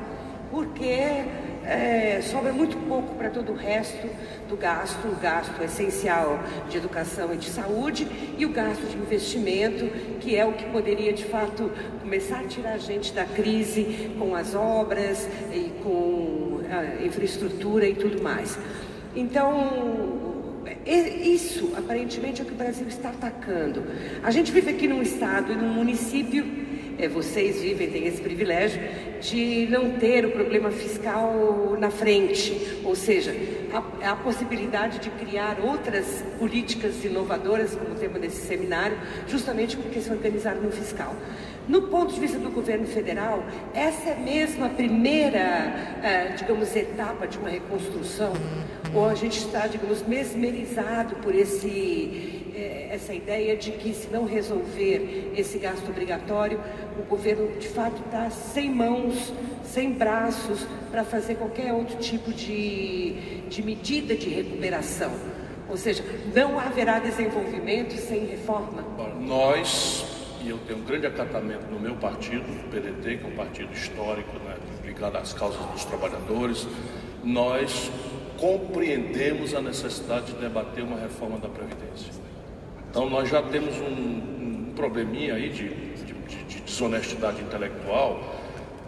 porque é, sobra muito pouco para todo o resto do gasto, o gasto essencial de educação e de saúde e o gasto de investimento, que é o que poderia de fato começar a tirar a gente da crise com as obras e com a infraestrutura e tudo mais. Então, isso aparentemente é o que o Brasil está atacando. A gente vive aqui num estado e num município é, vocês vivem, têm esse privilégio de não ter o problema fiscal na frente, ou seja, a, a possibilidade de criar outras políticas inovadoras, como o tema desse seminário, justamente porque se organizaram no fiscal. No ponto de vista do governo federal, essa é mesmo a primeira, eh, digamos, etapa de uma reconstrução, ou a gente está, digamos, mesmerizado por esse é, essa ideia de que se não resolver esse gasto obrigatório, o governo de fato está sem mãos, sem braços para fazer qualquer outro tipo de, de medida de recuperação. Ou seja, não haverá desenvolvimento sem reforma. Nós, e eu tenho um grande acatamento no meu partido, o PDT, que é um partido histórico, né, ligado às causas dos trabalhadores, nós compreendemos a necessidade de debater uma reforma da Previdência. Então nós já temos um, um probleminha aí de, de, de, desonestidade intelectual,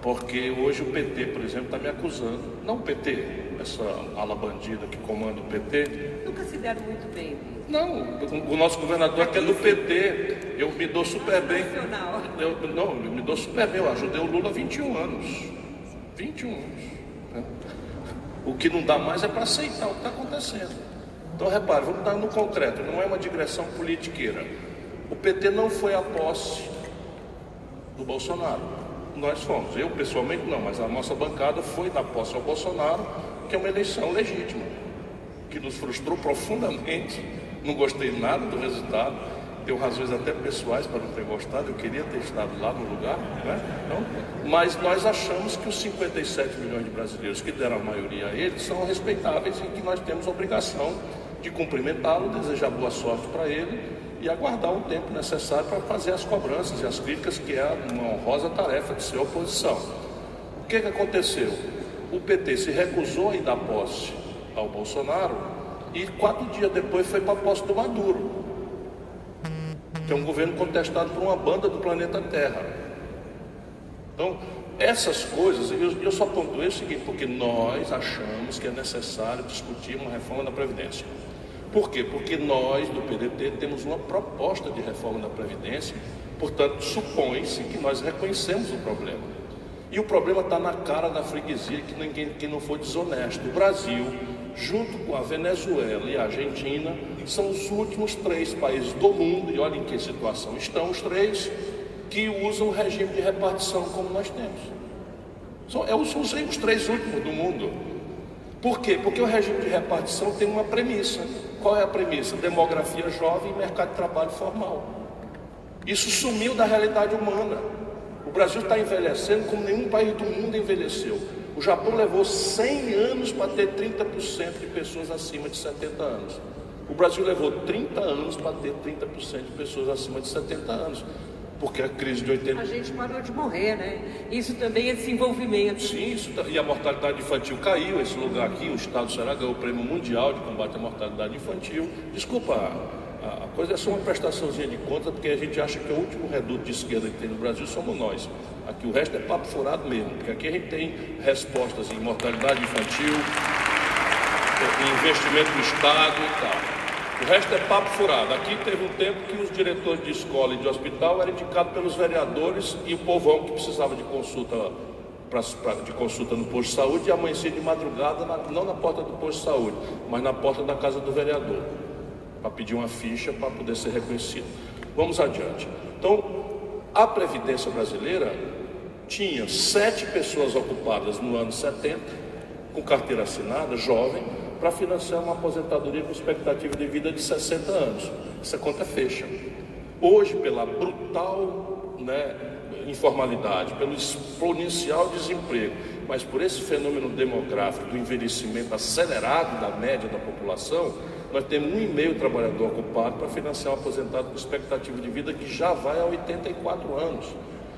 porque hoje o PT, por exemplo, está me acusando, não o PT, essa ala bandida que comanda o PT. Nunca se deram muito bem. Não, o nosso governador que é do PT, eu me dou super bem. Eu, não, eu me dou super bem, eu ajudei o Lula há 21 anos. 21 anos. Né? O que não dá mais é para aceitar o que está acontecendo. Então repare, vamos dar no concreto, não é uma digressão politiqueira. O PT não foi à posse do Bolsonaro. Nós fomos, eu pessoalmente não, mas a nossa bancada foi na posse ao Bolsonaro, que é uma eleição legítima, que nos frustrou profundamente. Não gostei nada do resultado, tenho razões até pessoais para não ter gostado, eu queria ter estado lá no lugar, né? Então, mas nós achamos que os 57 milhões de brasileiros que deram a maioria a ele são respeitáveis e que nós temos obrigação de cumprimentá-lo, desejar boa sorte para ele e aguardar o tempo necessário para fazer as cobranças e as críticas, que é uma honrosa tarefa de ser oposição. O que, que aconteceu? O PT se recusou a ir dar posse ao Bolsonaro e quatro dias depois foi para a posse do Maduro, que é um governo contestado por uma banda do planeta Terra. Então, essas coisas, eu, eu só pontuei o seguinte, porque nós achamos que é necessário discutir uma reforma da Previdência. Por quê? Porque nós, do PDT, temos uma proposta de reforma da Previdência, portanto, supõe-se que nós reconhecemos o problema. E o problema está na cara da freguesia que ninguém que não for desonesto. O Brasil, junto com a Venezuela e a Argentina, são os últimos três países do mundo, e olhem em que situação estão os três, que usam o regime de repartição como nós temos. São, é, são os três últimos do mundo. Por quê? Porque o regime de repartição tem uma premissa. Qual é a premissa? Demografia jovem e mercado de trabalho formal. Isso sumiu da realidade humana. O Brasil está envelhecendo como nenhum país do mundo envelheceu. O Japão levou 100 anos para ter 30% de pessoas acima de 70 anos. O Brasil levou 30 anos para ter 30% de pessoas acima de 70 anos. Porque a crise de 80. A gente parou de morrer, né? Isso também é desenvolvimento. Sim, isso, tá, e a mortalidade infantil caiu. Esse lugar aqui, o Estado do Ceará ganhou o Prêmio Mundial de Combate à Mortalidade Infantil. Desculpa, a, coisa é só uma prestaçãozinha de conta, porque a gente acha que o último reduto de esquerda que tem no Brasil somos nós. Aqui o resto é papo furado mesmo, porque aqui a gente tem respostas em mortalidade infantil, em investimento do Estado e tal. O resto é papo furado. Aqui teve um tempo que os diretores de escola e de hospital eram indicados pelos vereadores e o povão que precisava de consulta pra, pra, de consulta no posto de saúde e amanhecia de madrugada, na, não na porta do posto de saúde, mas na porta da casa do vereador, para pedir uma ficha para poder ser reconhecido. Vamos adiante. Então, a Previdência brasileira tinha sete pessoas ocupadas no ano 70, com carteira assinada, jovem, para financiar uma aposentadoria com expectativa de vida de 60 anos. Essa conta fecha. Hoje, pela brutal né, informalidade, pelo exponencial desemprego, mas por esse fenômeno demográfico do envelhecimento acelerado da média da população, nós temos um e meio trabalhador ocupado para financiar um aposentado com expectativa de vida que já vai a 84 anos.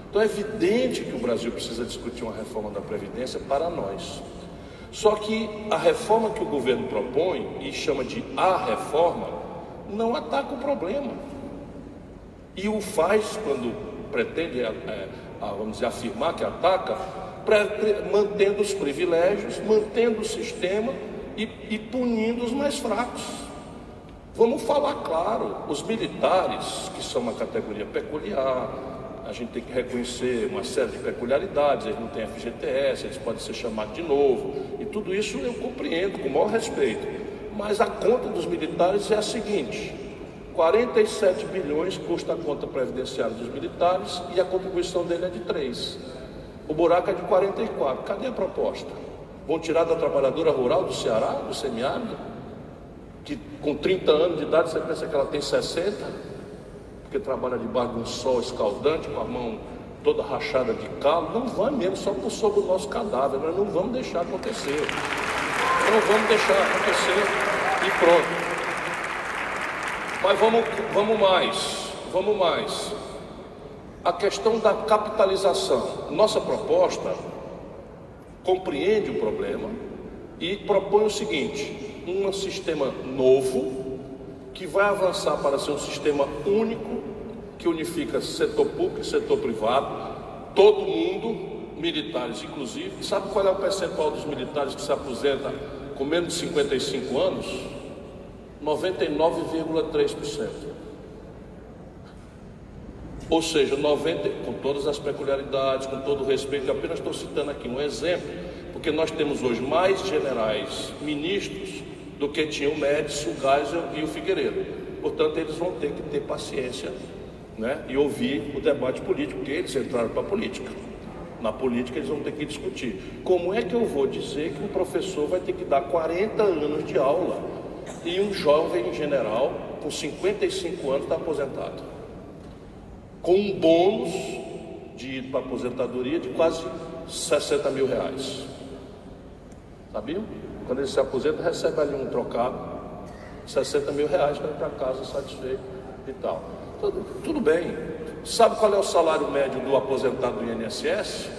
Então é evidente que o Brasil precisa discutir uma reforma da Previdência para nós. Só que a reforma que o governo propõe e chama de a reforma não ataca o problema. E o faz quando pretende, é, é, vamos dizer, afirmar que ataca, mantendo os privilégios, mantendo o sistema e, e punindo os mais fracos. Vamos falar claro, os militares, que são uma categoria peculiar, a gente tem que reconhecer uma série de peculiaridades, eles não têm FGTS, eles podem ser chamados de novo, e tudo isso eu compreendo com o maior respeito. Mas a conta dos militares é a seguinte: 47 bilhões custa a conta previdenciária dos militares e a contribuição dele é de 3. O buraco é de 44. Cadê a proposta? Vão tirar da trabalhadora rural do Ceará, do semiárido, que com 30 anos de idade você pensa que ela tem 60, porque trabalha debaixo de um sol escaldante, com a mão toda rachada de calo. Não vai mesmo, só por sobre o nosso cadáver. Nós não vamos deixar acontecer. Não vamos deixar acontecer e pronto. Mas vamos, vamos mais, vamos mais. A questão da capitalização. Nossa proposta compreende o problema e propõe o seguinte: um sistema novo que vai avançar para ser um sistema único que unifica setor público e setor privado, todo mundo, militares inclusive. Sabe qual é o percentual dos militares que se aposenta com menos de 55 anos? 99,3%. Ou seja, 90, com todas as peculiaridades, com todo o respeito, apenas estou citando aqui um exemplo, porque nós temos hoje mais generais ministros do que tinha o Médici, o Geisel e o Figueiredo. Portanto, eles vão ter que ter paciência né, e ouvir o debate político, porque eles entraram para a política. Na política eles vão ter que discutir. Como é que eu vou dizer que um professor vai ter que dar 40 anos de aula e um jovem general com 55 anos está aposentado, com um bônus de ir para a aposentadoria de quase 60 mil reais. Sabiam? Quando ele se aposenta, recebe ali um trocado, 60 mil reais para ir para casa satisfeito e tal. Tudo, tudo bem. Sabe qual é o salário médio do aposentado do INSS?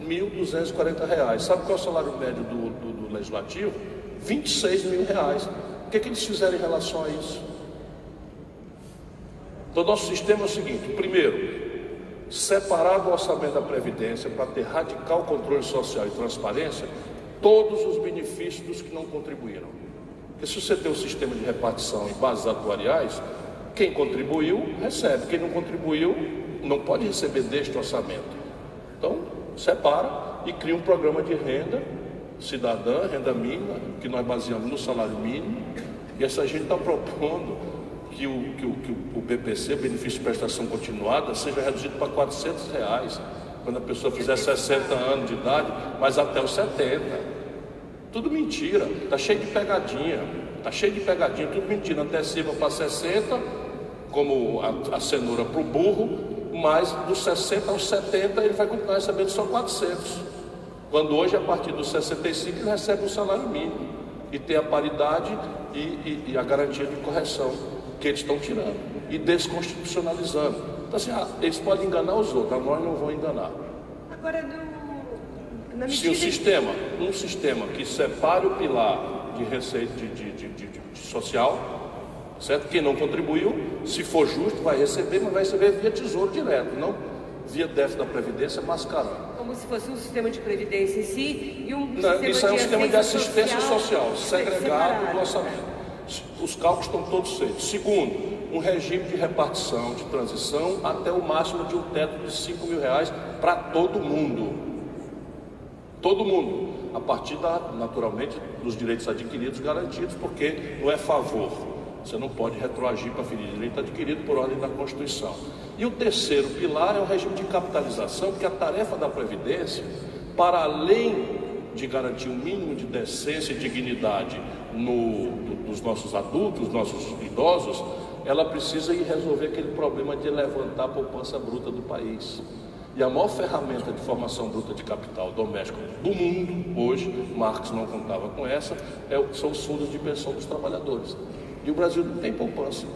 R$ 1.240. Sabe qual é o salário médio do, do, do legislativo? 26 mil reais. O que, é que eles fizeram em relação a isso? Então, nosso sistema é o seguinte: primeiro, separar do orçamento da Previdência para ter radical controle social e transparência todos os benefícios dos que não contribuíram. Porque se você tem um sistema de repartição em bases atuariais, quem contribuiu recebe, quem não contribuiu não pode receber deste orçamento. Então, separa e cria um programa de renda cidadã, renda mínima, que nós baseamos no salário mínimo, e essa gente está propondo que o, que, o, que o BPC, benefício de prestação continuada, seja reduzido para 400 reais, quando a pessoa fizer 60 anos de idade, mas até os 70. Tudo mentira, está cheio de pegadinha, está cheio de pegadinha, tudo mentira, antecipa para 60, como a, a cenoura para o burro, mas dos 60 aos 70 ele vai continuar recebendo só 400. Quando hoje, a partir dos 65, ele recebe o salário mínimo e tem a paridade e, e, e a garantia de correção que eles estão tirando e desconstitucionalizando. Então, assim, ah, eles podem enganar os outros, a nós não vão enganar. Agora, no, na Se o sistema, um sistema que separe o pilar de receita de, de, de, de, social, certo? Quem não contribuiu, se for justo, vai receber, mas vai receber via tesouro direto, não via déficit da Previdência mascarando como se fosse um sistema de previdência em si e um Não, isso é um sistema de assistência social, social segregado do orçamento. Os cálculos estão todos feitos. Segundo, um regime de repartição, de transição, até o máximo de um teto de 5 mil reais para todo mundo. Todo mundo. A partir, da, naturalmente, dos direitos adquiridos garantidos, porque não é favor. Você não pode retroagir para ferir direito adquirido por ordem da Constituição. E o terceiro pilar é o regime de capitalização, porque a tarefa da Previdência, para além de garantir um mínimo de decência e dignidade no, dos nossos adultos, nossos idosos, ela precisa ir resolver aquele problema de levantar a poupança bruta do país. E a maior ferramenta de formação bruta de capital doméstico do mundo, hoje, Marx não contava com essa, é, são os fundos de pensão dos trabalhadores. E o Brasil não tem poupança.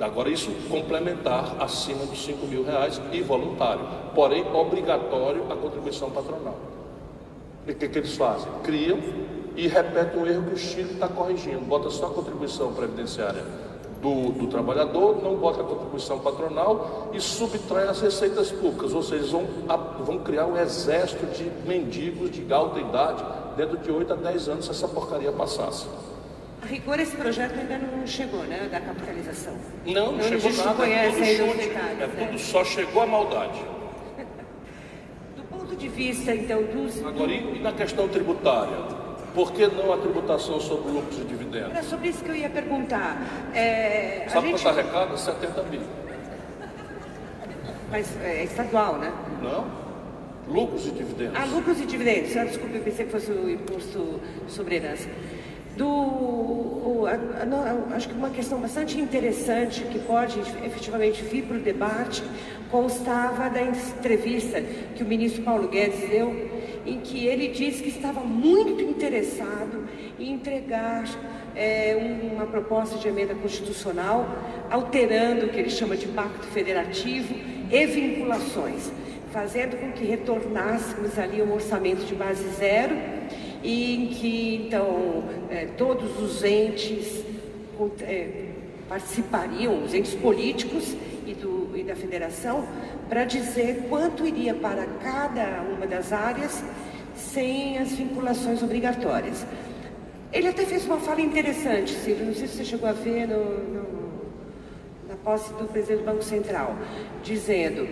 Agora, isso complementar acima dos 5 mil reais e voluntário, porém obrigatório a contribuição patronal. E o que, que eles fazem? Criam e repetem um erro que o Chile está corrigindo. Bota só a contribuição previdenciária do, do, trabalhador, não bota a contribuição patronal e subtrai as receitas públicas. Ou seja, eles vão, vão criar um exército de mendigos de alta idade dentro de 8 a 10 anos se essa porcaria passasse. A rigor, esse projeto ainda não chegou, né? Da capitalização. Não, não, chegou nada. Não conhece é tudo, detalhes, é né? tudo só chegou a maldade. Do ponto de vista, então, dos. Agora, e na questão tributária? Por que não a tributação sobre lucros e dividendos? Era sobre isso que eu ia perguntar. É, Sabe gente... quanto arrecada? 70 mil. Mas é estadual, né? Não. Lucros e dividendos. Ah, lucros e dividendos. Ah, desculpa, eu pensei que fosse o imposto sobre herança do o, a, a, acho que uma questão bastante interessante que pode efetivamente vir para o debate constava da entrevista que o ministro Paulo Guedes deu, em que ele disse que estava muito interessado em entregar é, uma proposta de emenda constitucional alterando o que ele chama de pacto federativo e vinculações, fazendo com que retornássemos ali um orçamento de base zero e em que então é, todos os entes é, participariam, os entes políticos e, do, e da federação, para dizer quanto iria para cada uma das áreas sem as vinculações obrigatórias. Ele até fez uma fala interessante, Silvio, não sei se você chegou a ver no, no, na posse do presidente do Banco Central, dizendo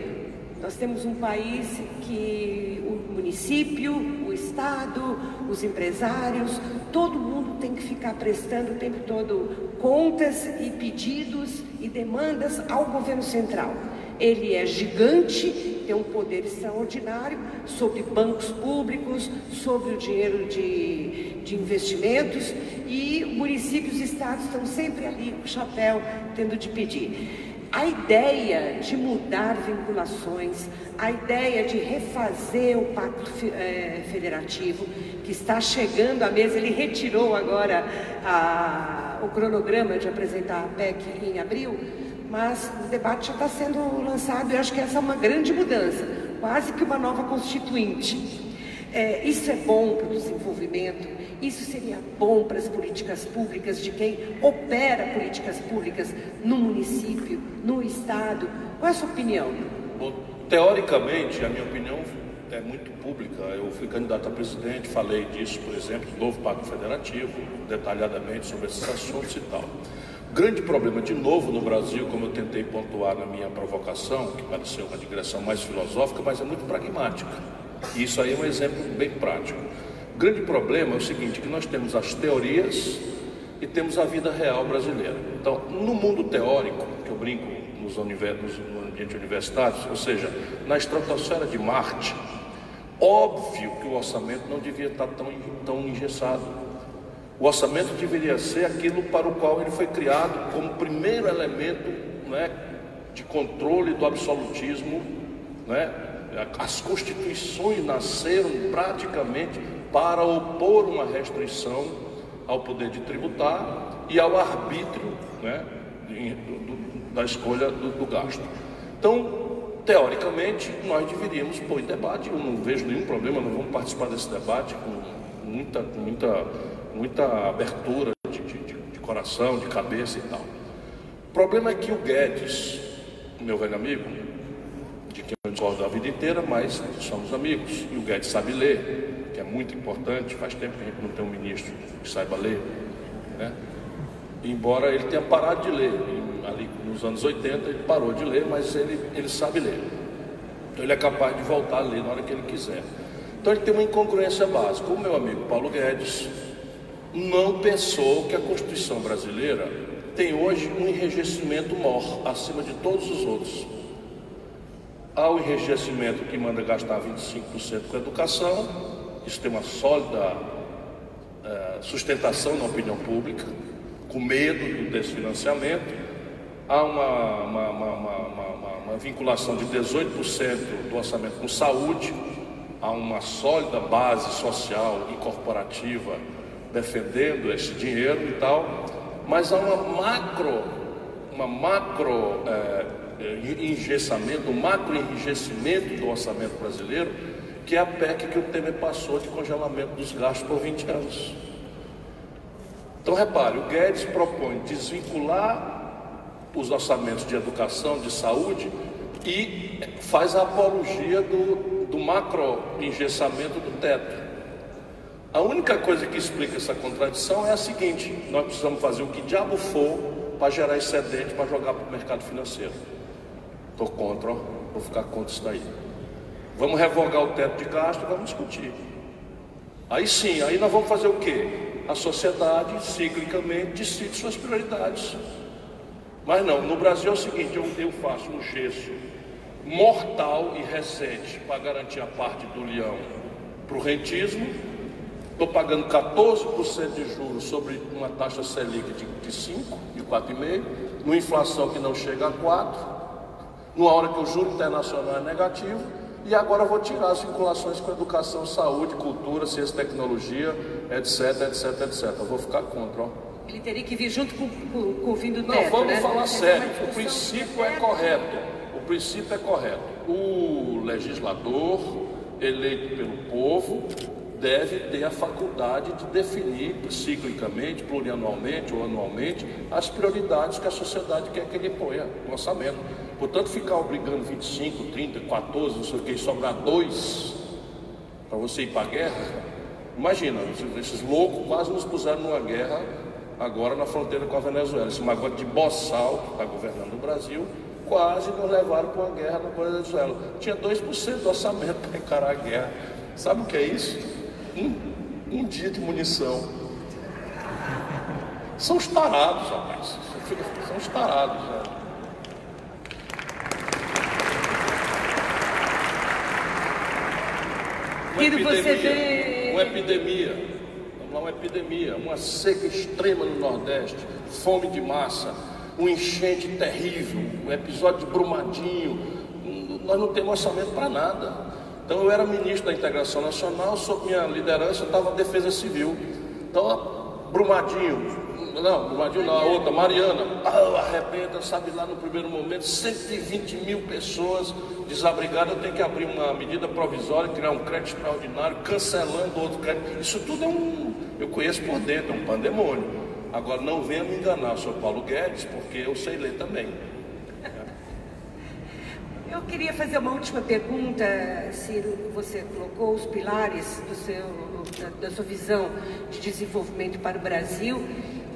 nós temos um país que o município, o Estado, os empresários, todo mundo tem que ficar prestando o tempo todo contas e pedidos e demandas ao governo central. Ele é gigante, tem um poder extraordinário sobre bancos públicos, sobre o dinheiro de, de investimentos e municípios e estados estão sempre ali com o chapéu tendo de pedir. A ideia de mudar vinculações, a ideia de refazer o pacto é, federativo, que está chegando à mesa, ele retirou agora a, o cronograma de apresentar a PEC em abril, mas o debate já está sendo lançado e acho que essa é uma grande mudança, quase que uma nova constituinte. É, isso é bom para o desenvolvimento, isso seria bom para as políticas públicas de quem opera políticas públicas no município, no estado. Qual é a sua opinião? Bom, teoricamente, a minha opinião é muito pública. Eu fui candidato a presidente, falei disso, por exemplo, do novo Pacto Federativo, detalhadamente sobre esses assuntos e tal. Grande problema, de novo, no Brasil, como eu tentei pontuar na minha provocação, que pareceu uma digressão mais filosófica, mas é muito pragmática e isso aí é um exemplo bem prático. O grande problema é o seguinte, que nós temos as teorias e temos a vida real brasileira. Então, no mundo teórico, que eu brinco nos, univers, no ambiente universitário, ou seja, na estratosfera de Marte, óbvio que o orçamento não devia estar tão, tão engessado. O orçamento deveria ser aquilo para o qual ele foi criado como primeiro elemento né, de controle do absolutismo né, as constituições nasceram praticamente para opor uma restrição ao poder de tributar e ao arbítrio né, da escolha do, do gasto. Então, teoricamente, nós deveríamos pôr em debate. Eu não vejo nenhum problema, nós vamos participar desse debate com muita, muita, muita abertura de, de, de coração, de cabeça e tal. O problema é que o Guedes, meu velho amigo, de quem eu discordo a vida inteira, mas somos amigos. E o Guedes sabe ler, que é muito importante. Faz tempo que a gente não tem um ministro que saiba ler. Né? Embora ele tenha parado de ler, ali nos anos 80 ele parou de ler, mas ele, ele sabe ler. Então ele é capaz de voltar a ler na hora que ele quiser. Então ele tem uma incongruência básica. O meu amigo Paulo Guedes não pensou que a Constituição brasileira tem hoje um enrijecimento maior acima de todos os outros. Há o enrijecimento que manda gastar 25% com educação, isso tem uma sólida é, sustentação na opinião pública, com medo do desfinanciamento. Há uma, uma, uma uma vinculação de 18% do orçamento com saúde, há uma sólida base social e corporativa defendendo esse dinheiro e tal, mas há uma macro, uma macro é, engessamento, um macro enrijecimento do orçamento brasileiro, que é a PEC que o Temer passou de congelamento dos gastos por 20 anos. Então repare, o Guedes propõe desvincular os orçamentos de educação, de saúde e faz a apologia do, do macro engessamento do teto. A única coisa que explica essa contradição é a seguinte: nós precisamos fazer o que diabo for para gerar excedente para jogar para o mercado financeiro. Estou contra, vou ficar contra isso daí. Vamos revogar o teto de gasto, vamos discutir. Aí sim, aí nós vamos fazer o quê? A sociedade, ciclicamente, decide suas prioridades. Mas não, no Brasil é o seguinte: eu, eu faço um gesso mortal e recente para garantir a parte do leão para o rentismo. Estou pagando 14% de juros sobre uma taxa Selic de, de 5, de 4,5, numa inflação que não chega a 4 numa hora que o juro internacional é negativo, e agora vou tirar as vinculações com educação, saúde, cultura, ciência, tecnologia, etc, etc, etc. Eu vou ficar contra, ó. Ele teria que vir junto com, com, com o fim do teto, Não, vamos né? falar sério. O princípio é correto. O princípio é correto. O legislador eleito pelo povo deve ter a faculdade de definir ciclicamente, plurianualmente ou anualmente as prioridades que a sociedade quer que ele ponha no orçamento. Portanto, ficar obrigando 25, 30, 14, não sei o que, sobrar dois para você ir para a guerra, imagina, esses loucos quase nos puseram numa guerra agora na fronteira com a Venezuela. Esse magote de boçal que está governando o Brasil, quase nos levaram para uma guerra na Venezuela. Tinha 2% do orçamento para encarar a guerra. Sabe o que é isso? Um, um dia de munição. São os tarados, rapaz. São os tarados. Né? Uma epidemia, você vê... uma epidemia, vamos lá, uma epidemia, uma seca extrema no Nordeste, fome de massa, um enchente terrível, um episódio de Brumadinho, nós não temos orçamento para nada. Então eu era ministro da Integração Nacional, sob minha liderança estava a Defesa Civil. Então, Brumadinho, não, Brumadinho não, a outra, Mariana, ah, arrebenta, sabe lá no primeiro momento, 120 mil pessoas desabrigadas, eu tenho que abrir uma medida provisória, criar um crédito extraordinário, cancelando outro crédito. Isso tudo é um, eu conheço por dentro, é um pandemônio. Agora não venha me enganar, senhor Paulo Guedes, porque eu sei ler também. Eu queria fazer uma última pergunta, Ciro. Você colocou os pilares do seu, da, da sua visão de desenvolvimento para o Brasil.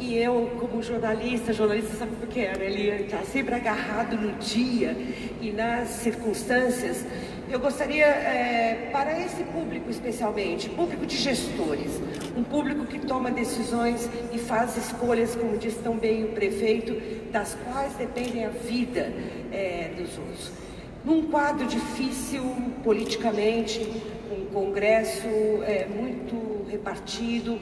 E eu, como jornalista, jornalista sabe o que é, né? Ele está sempre agarrado no dia e nas circunstâncias. Eu gostaria, é, para esse público especialmente, público de gestores, um público que toma decisões e faz escolhas, como disse tão bem o prefeito, das quais dependem a vida é, dos outros. Num quadro difícil politicamente, um Congresso é, muito repartido,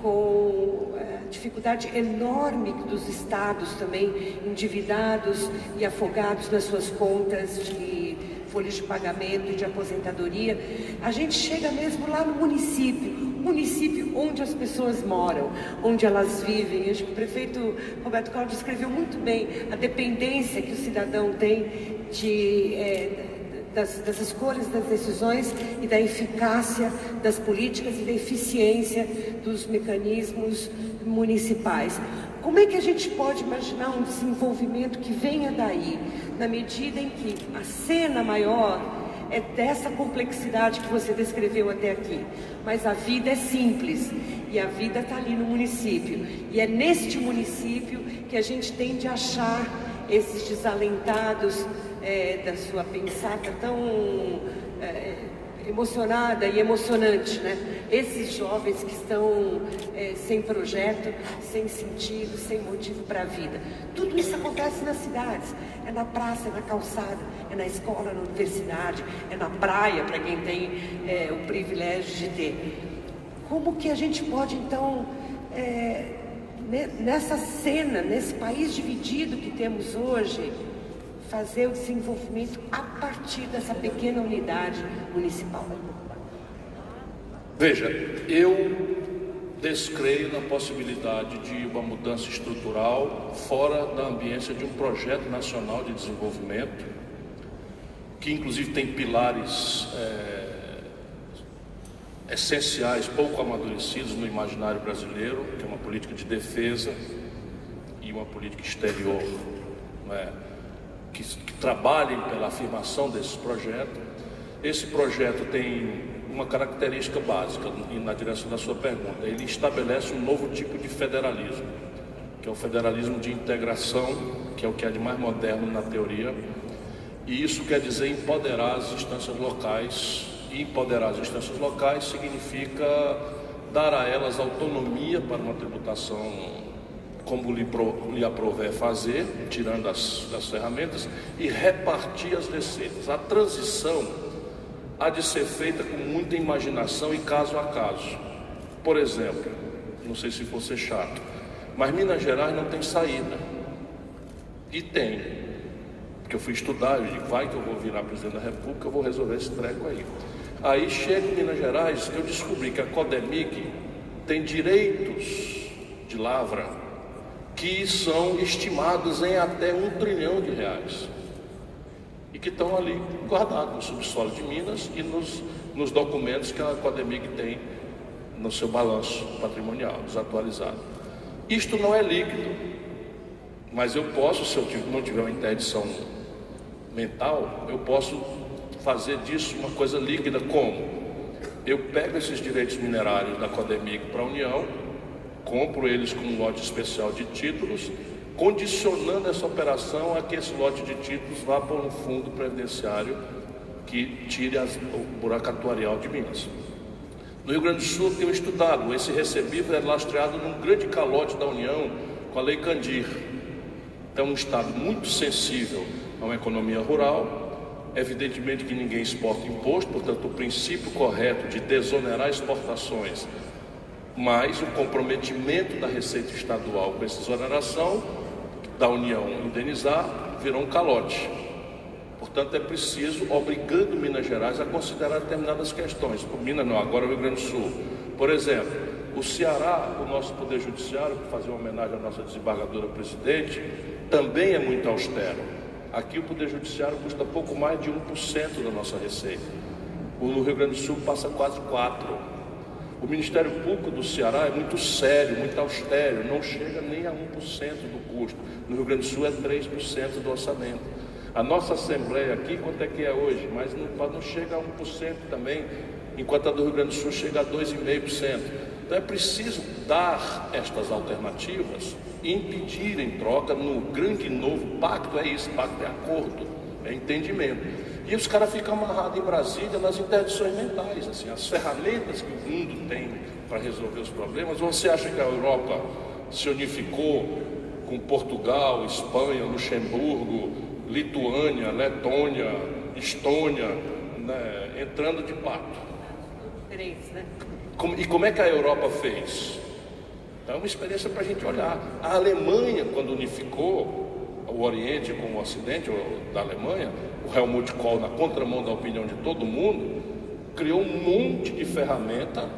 com é, dificuldade enorme dos estados também endividados e afogados nas suas contas de folhas de pagamento e de aposentadoria, a gente chega mesmo lá no município, município onde as pessoas moram, onde elas vivem. Acho que o prefeito Roberto Cláudio descreveu muito bem a dependência que o cidadão tem de é, das, das, escolhas, das decisões e da eficácia das políticas e da eficiência dos mecanismos municipais. Como é que a gente pode imaginar um desenvolvimento que venha daí, na medida em que a cena maior é dessa complexidade que você descreveu até aqui, mas a vida é simples. E a vida está ali no município, e é neste município que a gente tem de achar esses desalentados é, da sua pensata tão é, emocionada e emocionante, né? Esses jovens que estão é, sem projeto, sem sentido, sem motivo para a vida. Tudo isso acontece nas cidades. É na praça, é na calçada, é na escola, na universidade, é na praia, para quem tem é, o privilégio de ter. Como que a gente pode, então, é, nessa cena, nesse país dividido que temos hoje, fazer o desenvolvimento a partir dessa pequena unidade municipal? Veja, eu descreio na possibilidade de uma mudança estrutural fora da ambiência de um projeto nacional de desenvolvimento, que inclusive tem pilares é, essenciais, pouco amadurecidos no imaginário brasileiro, que é uma política de defesa e uma política exterior, é? Que, que trabalhem pela afirmação desse projeto. Esse projeto tem uma característica básica na direção da sua pergunta. Ele estabelece um novo tipo de federalismo, que é o federalismo de integração, que é o que é de mais moderno na teoria. E isso quer dizer empoderar as instâncias locais. E empoderar as instâncias locais significa dar a elas autonomia para uma tributação como lhe, pro, lhe aprover fazer, tirando as, as ferramentas, e repartir as receitas. A transição há de ser feita com muita imaginação e caso a caso. Por exemplo, não sei se for ser chato, mas Minas Gerais não tem saída. E tem. Porque eu fui estudar, eu digo, vai que eu vou virar presidente da República, eu vou resolver esse treco aí. Aí chego em Minas Gerais, eu descobri que a Codemig tem direitos de lavra que são estimados em até um trilhão de reais e que estão ali guardados no subsolo de Minas e nos, nos documentos que a Codemig tem no seu balanço patrimonial desatualizado. Isto não é líquido, mas eu posso, se eu não tiver uma interdição mental, eu posso fazer disso uma coisa líquida como? Eu pego esses direitos minerários da Codemig para a União, compro eles com um lote especial de títulos condicionando essa operação a que esse lote de títulos vá para um fundo previdenciário que tire as, o buraco atuarial de Minas. No Rio Grande do Sul, tenho estudado, esse recebível é lastreado num grande calote da União com a Lei Candir. Então, um Estado muito sensível a uma economia rural, evidentemente que ninguém exporta imposto, portanto, o princípio correto de desonerar exportações, mas o comprometimento da Receita Estadual com essa exoneração da União indenizar, virou um calote. Portanto, é preciso, obrigando Minas Gerais a considerar determinadas questões. Por Minas não, agora o Rio Grande do Sul. Por exemplo, o Ceará, o nosso Poder Judiciário, para fazer uma homenagem à nossa desembargadora presidente, também é muito austero. Aqui o Poder Judiciário custa pouco mais de 1% da nossa receita. O Rio Grande do Sul passa quase 4%. O Ministério Público do Ceará é muito sério, muito austero, não chega nem a 1% do custo. No Rio Grande do Sul é 3% do orçamento. A nossa Assembleia aqui, quanto é que é hoje? Mas não, não chega a 1% também, enquanto a do Rio Grande do Sul chega a 2,5%. Então é preciso dar estas alternativas e impedir em troca no grande novo pacto, é isso, pacto é acordo, é entendimento. E os caras ficam amarrados em Brasília nas interdições mentais, assim, as ferramentas que o mundo tem para resolver os problemas. Você acha que a Europa se unificou com Portugal, Espanha, Luxemburgo, Lituânia, Letônia, Estônia, né, entrando de pato? Três, né? E como é que a Europa fez? É uma experiência para a gente olhar. A Alemanha, quando unificou o Oriente com o Ocidente da Alemanha, o Helmut Kohl, na contramão da opinião de todo mundo, criou um monte de ferramenta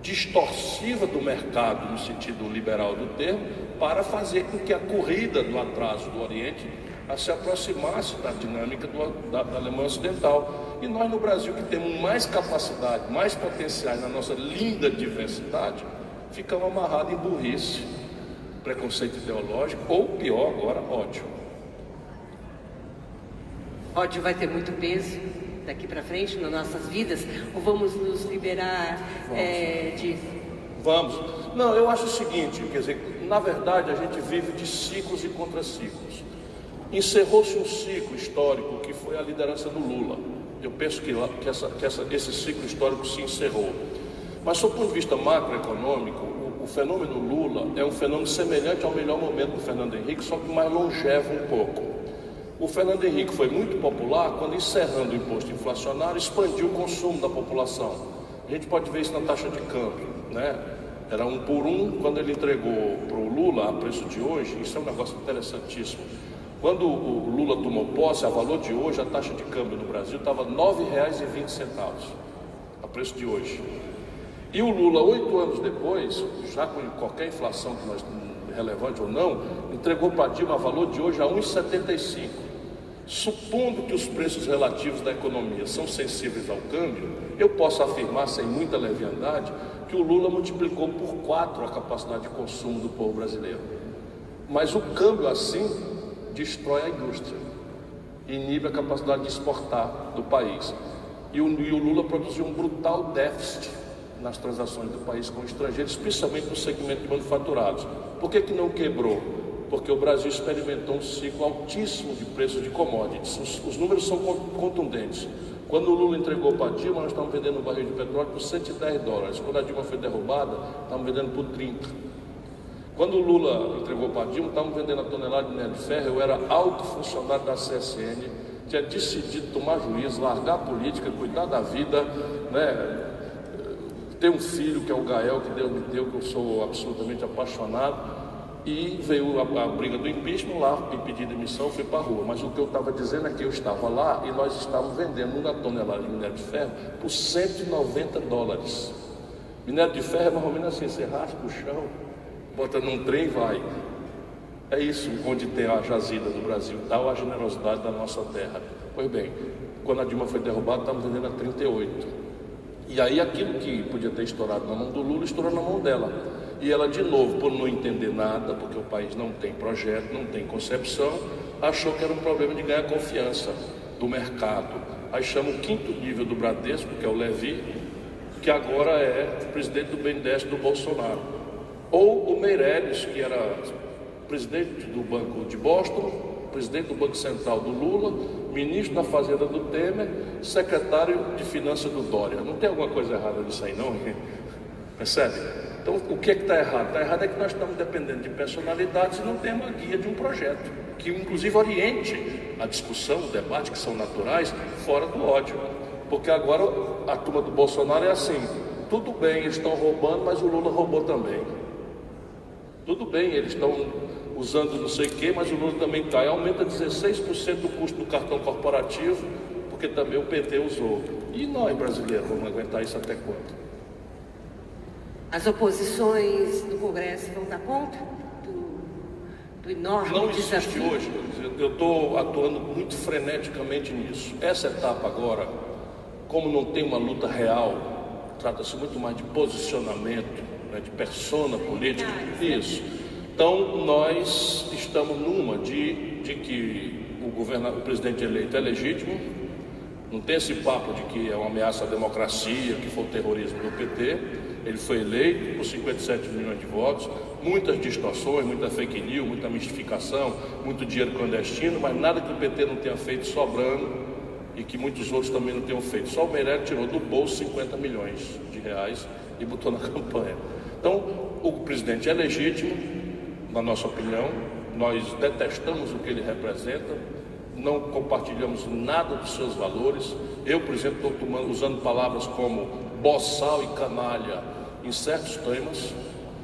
distorsiva do mercado, no sentido liberal do termo, para fazer com que a corrida do atraso do Oriente se aproximasse da dinâmica do, da, da Alemanha Ocidental. E nós no Brasil, que temos mais capacidade, mais potenciais na nossa linda diversidade, ficamos amarrados em burrice, preconceito ideológico, ou pior agora, ódio ódio vai ter muito peso daqui para frente nas nossas vidas? Ou vamos nos liberar vamos. É, de. Vamos. Não, eu acho o seguinte: quer dizer, na verdade a gente vive de ciclos e contraciclos. Encerrou-se um ciclo histórico que foi a liderança do Lula. Eu penso que, que, essa, que essa, esse ciclo histórico se encerrou. Mas, do ponto de vista macroeconômico, o, o fenômeno Lula é um fenômeno semelhante ao melhor momento do Fernando Henrique, só que mais longevo um pouco. O Fernando Henrique foi muito popular quando, encerrando o imposto inflacionário, expandiu o consumo da população. A gente pode ver isso na taxa de câmbio, né? Era um por um, quando ele entregou para o Lula a preço de hoje, isso é um negócio interessantíssimo. Quando o Lula tomou posse, a valor de hoje, a taxa de câmbio no Brasil estava R$ 9,20, a preço de hoje. E o Lula, oito anos depois, já com qualquer inflação que nós, relevante ou não, entregou para Dilma a valor de hoje a 1,75. Supondo que os preços relativos da economia são sensíveis ao câmbio, eu posso afirmar sem muita leviandade que o Lula multiplicou por quatro a capacidade de consumo do povo brasileiro. Mas o câmbio assim destrói a indústria, inibe a capacidade de exportar do país. E e o Lula produziu um brutal déficit nas transações do país com estrangeiros, especialmente no segmento de manufaturados. Por que, que não quebrou? Porque o Brasil experimentou um ciclo altíssimo de preços de commodities. Os, os números são contundentes. Quando o Lula entregou para a Dilma, nós estávamos vendendo um barril de petróleo por 110 dólares. Quando a Dilma foi derrubada, estávamos vendendo por 30. Quando o Lula entregou para Dilma, estávamos vendendo a tonelada de minério de ferro, eu era alto funcionário da CSN, tinha decidido tomar juízo, largar a política, cuidar da vida, né? Ter um filho que é o Gael, que Deus me deu, que eu sou absolutamente apaixonado, e veio a, a briga do impeachment lá, me pedi demissão, fui para a rua. Mas o que eu estava dizendo é que eu estava lá e nós estávamos vendendo uma tonelada de minério de ferro por 190 dólares. Minério de ferro é mais ou menos assim, você raspa o chão, bota num trem e vai. É isso onde tem a jazida do Brasil, tal a generosidade da nossa terra. Pois bem, quando a Dilma foi derrubada, estávamos vendendo a 38. E aí aquilo que podia ter estourado na mão do Lula, estourou na mão dela. E ela, de novo, por não entender nada, porque o país não tem projeto, não tem concepção, achou que era um problema de ganhar confiança do mercado. Aí chama o quinto nível do Bradesco, que é o Levi, que agora é presidente do BNDES do Bolsonaro. Ou o Meirelles, que era presidente do Banco de Boston, presidente do Banco Central do Lula, ministro da Fazenda do Temer, secretário de Finanças do Dória. Não tem alguma coisa errada nisso aí, não? Percebe? Então, o que é está errado? Está errado é que nós estamos dependendo de personalidades e não temos a guia de um projeto, que inclusive oriente a discussão, o debate, que são naturais, fora do ódio. Porque agora a turma do Bolsonaro é assim: tudo bem, eles estão roubando, mas o Lula roubou também. Tudo bem, eles estão usando não sei o quê, mas o Lula também cai. Aumenta 16% o custo do cartão corporativo, porque também o PT usou. E nós, brasileiros, vamos aguentar isso até quando? As oposições do Congresso vão dar conta do, do enorme Não desafio? existe hoje. Eu estou atuando muito freneticamente nisso. Essa etapa agora, como não tem uma luta real, trata-se muito mais de posicionamento, né, de persona política, isso. Então nós estamos numa de, de que o, o presidente eleito é legítimo, não tem esse papo de que é uma ameaça à democracia, que foi o terrorismo do PT. Ele foi eleito por 57 milhões de votos, muitas distorções, muita fake news, muita mistificação, muito dinheiro clandestino, mas nada que o PT não tenha feito sobrando e que muitos outros também não tenham feito. Só o Meirelles tirou do bolso 50 milhões de reais e botou na campanha. Então, o presidente é legítimo, na nossa opinião, nós detestamos o que ele representa, não compartilhamos nada dos seus valores. Eu, por exemplo, estou usando palavras como boçal e canalha em certos temas.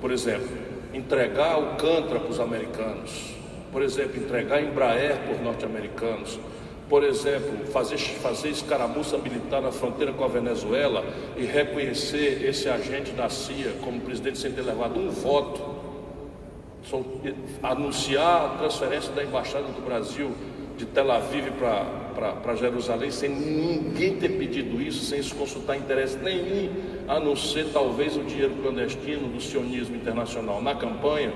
Por exemplo, entregar o Cantra para os americanos. Por exemplo, entregar Embraer para os norte-americanos por exemplo, fazer, fazer escaramuça militar na fronteira com a Venezuela e reconhecer esse agente da CIA como presidente sem ter levado um voto, anunciar a transferência da embaixada do Brasil de Tel Aviv para Jerusalém sem ninguém ter pedido isso, sem se consultar interesse nenhum, a não ser talvez o dinheiro clandestino do sionismo internacional na campanha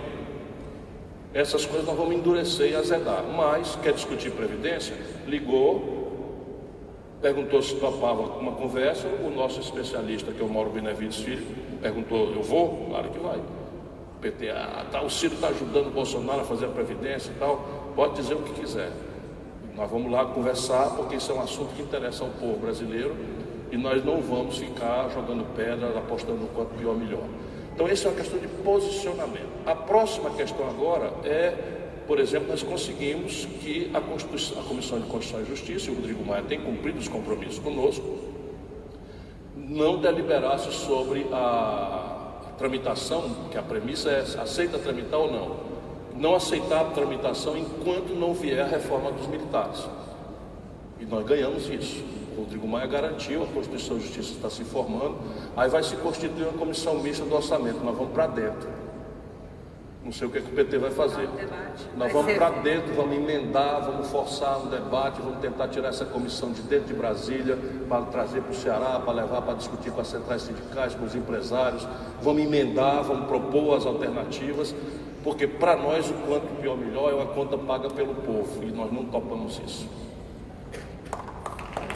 essas coisas nós vamos endurecer e azedar. Mas, quer discutir Previdência? Ligou, perguntou se topava uma conversa. O nosso especialista, que é o Mauro Benevides Filho, perguntou: Eu vou? Claro que vai. PT, ah, tá, o Ciro está ajudando o Bolsonaro a fazer a Previdência e tal. Pode dizer o que quiser. Nós vamos lá conversar, porque isso é um assunto que interessa ao povo brasileiro e nós não vamos ficar jogando pedra, apostando no quanto pior, melhor. Então, essa é uma questão de posicionamento. A próxima questão agora é, por exemplo, nós conseguimos que a, a Comissão de Constituição e Justiça, e o Rodrigo Maia tem cumprido os compromissos conosco, não deliberasse sobre a tramitação, que a premissa é aceita tramitar ou não. não aceitar a tramitação enquanto não vier a reforma dos militares. E nós ganhamos isso. O Rodrigo Maia garantiu, a Constituição e Justiça está se formando, aí vai se constituir uma comissão mista do orçamento, nós vamos para dentro. Não sei o que, é que o PT vai fazer. Nós vamos para dentro, vamos emendar, vamos forçar um debate, vamos tentar tirar essa comissão de dentro de Brasília para trazer para o Ceará, para levar para discutir com as centrais sindicais, com os empresários. Vamos emendar, vamos propor as alternativas, porque para nós o quanto pior melhor é uma conta paga pelo povo e nós não topamos isso.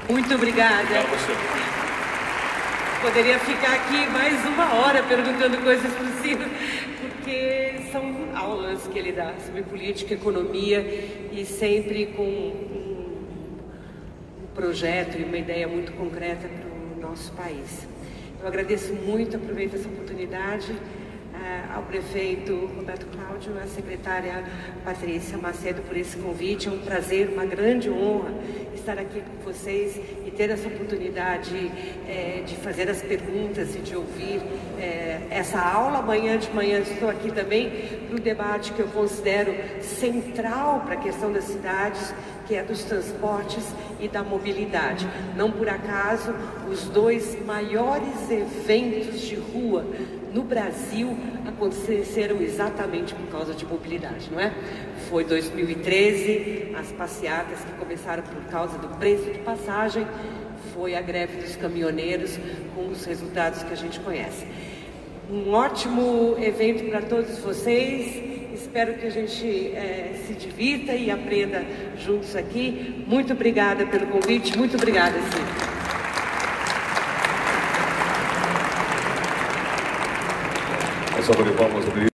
Muito obrigada. Obrigado a você. Poderia ficar aqui mais uma hora perguntando coisas possíveis, porque são aulas que ele dá sobre política, economia e sempre com um, um projeto e uma ideia muito concreta para o nosso país. Eu agradeço muito, aproveito essa oportunidade ao prefeito Roberto Cláudio, à secretária Patrícia Macedo por esse convite. É um prazer, uma grande honra estar aqui com vocês e ter essa oportunidade é, de fazer as perguntas e de ouvir é, essa aula. Amanhã de manhã estou aqui também para o debate que eu considero central para a questão das cidades, que é dos transportes e da mobilidade. Não por acaso, os dois maiores eventos de rua no Brasil aconteceram exatamente por causa de mobilidade, não é? Foi 2013, as passeatas que começaram por causa do preço de passagem, foi a greve dos caminhoneiros, com os resultados que a gente conhece. Um ótimo evento para todos vocês. Espero que a gente é, se divirta e aprenda juntos aqui. Muito obrigada pelo convite. Muito obrigada, Silvia. собой, по-моему,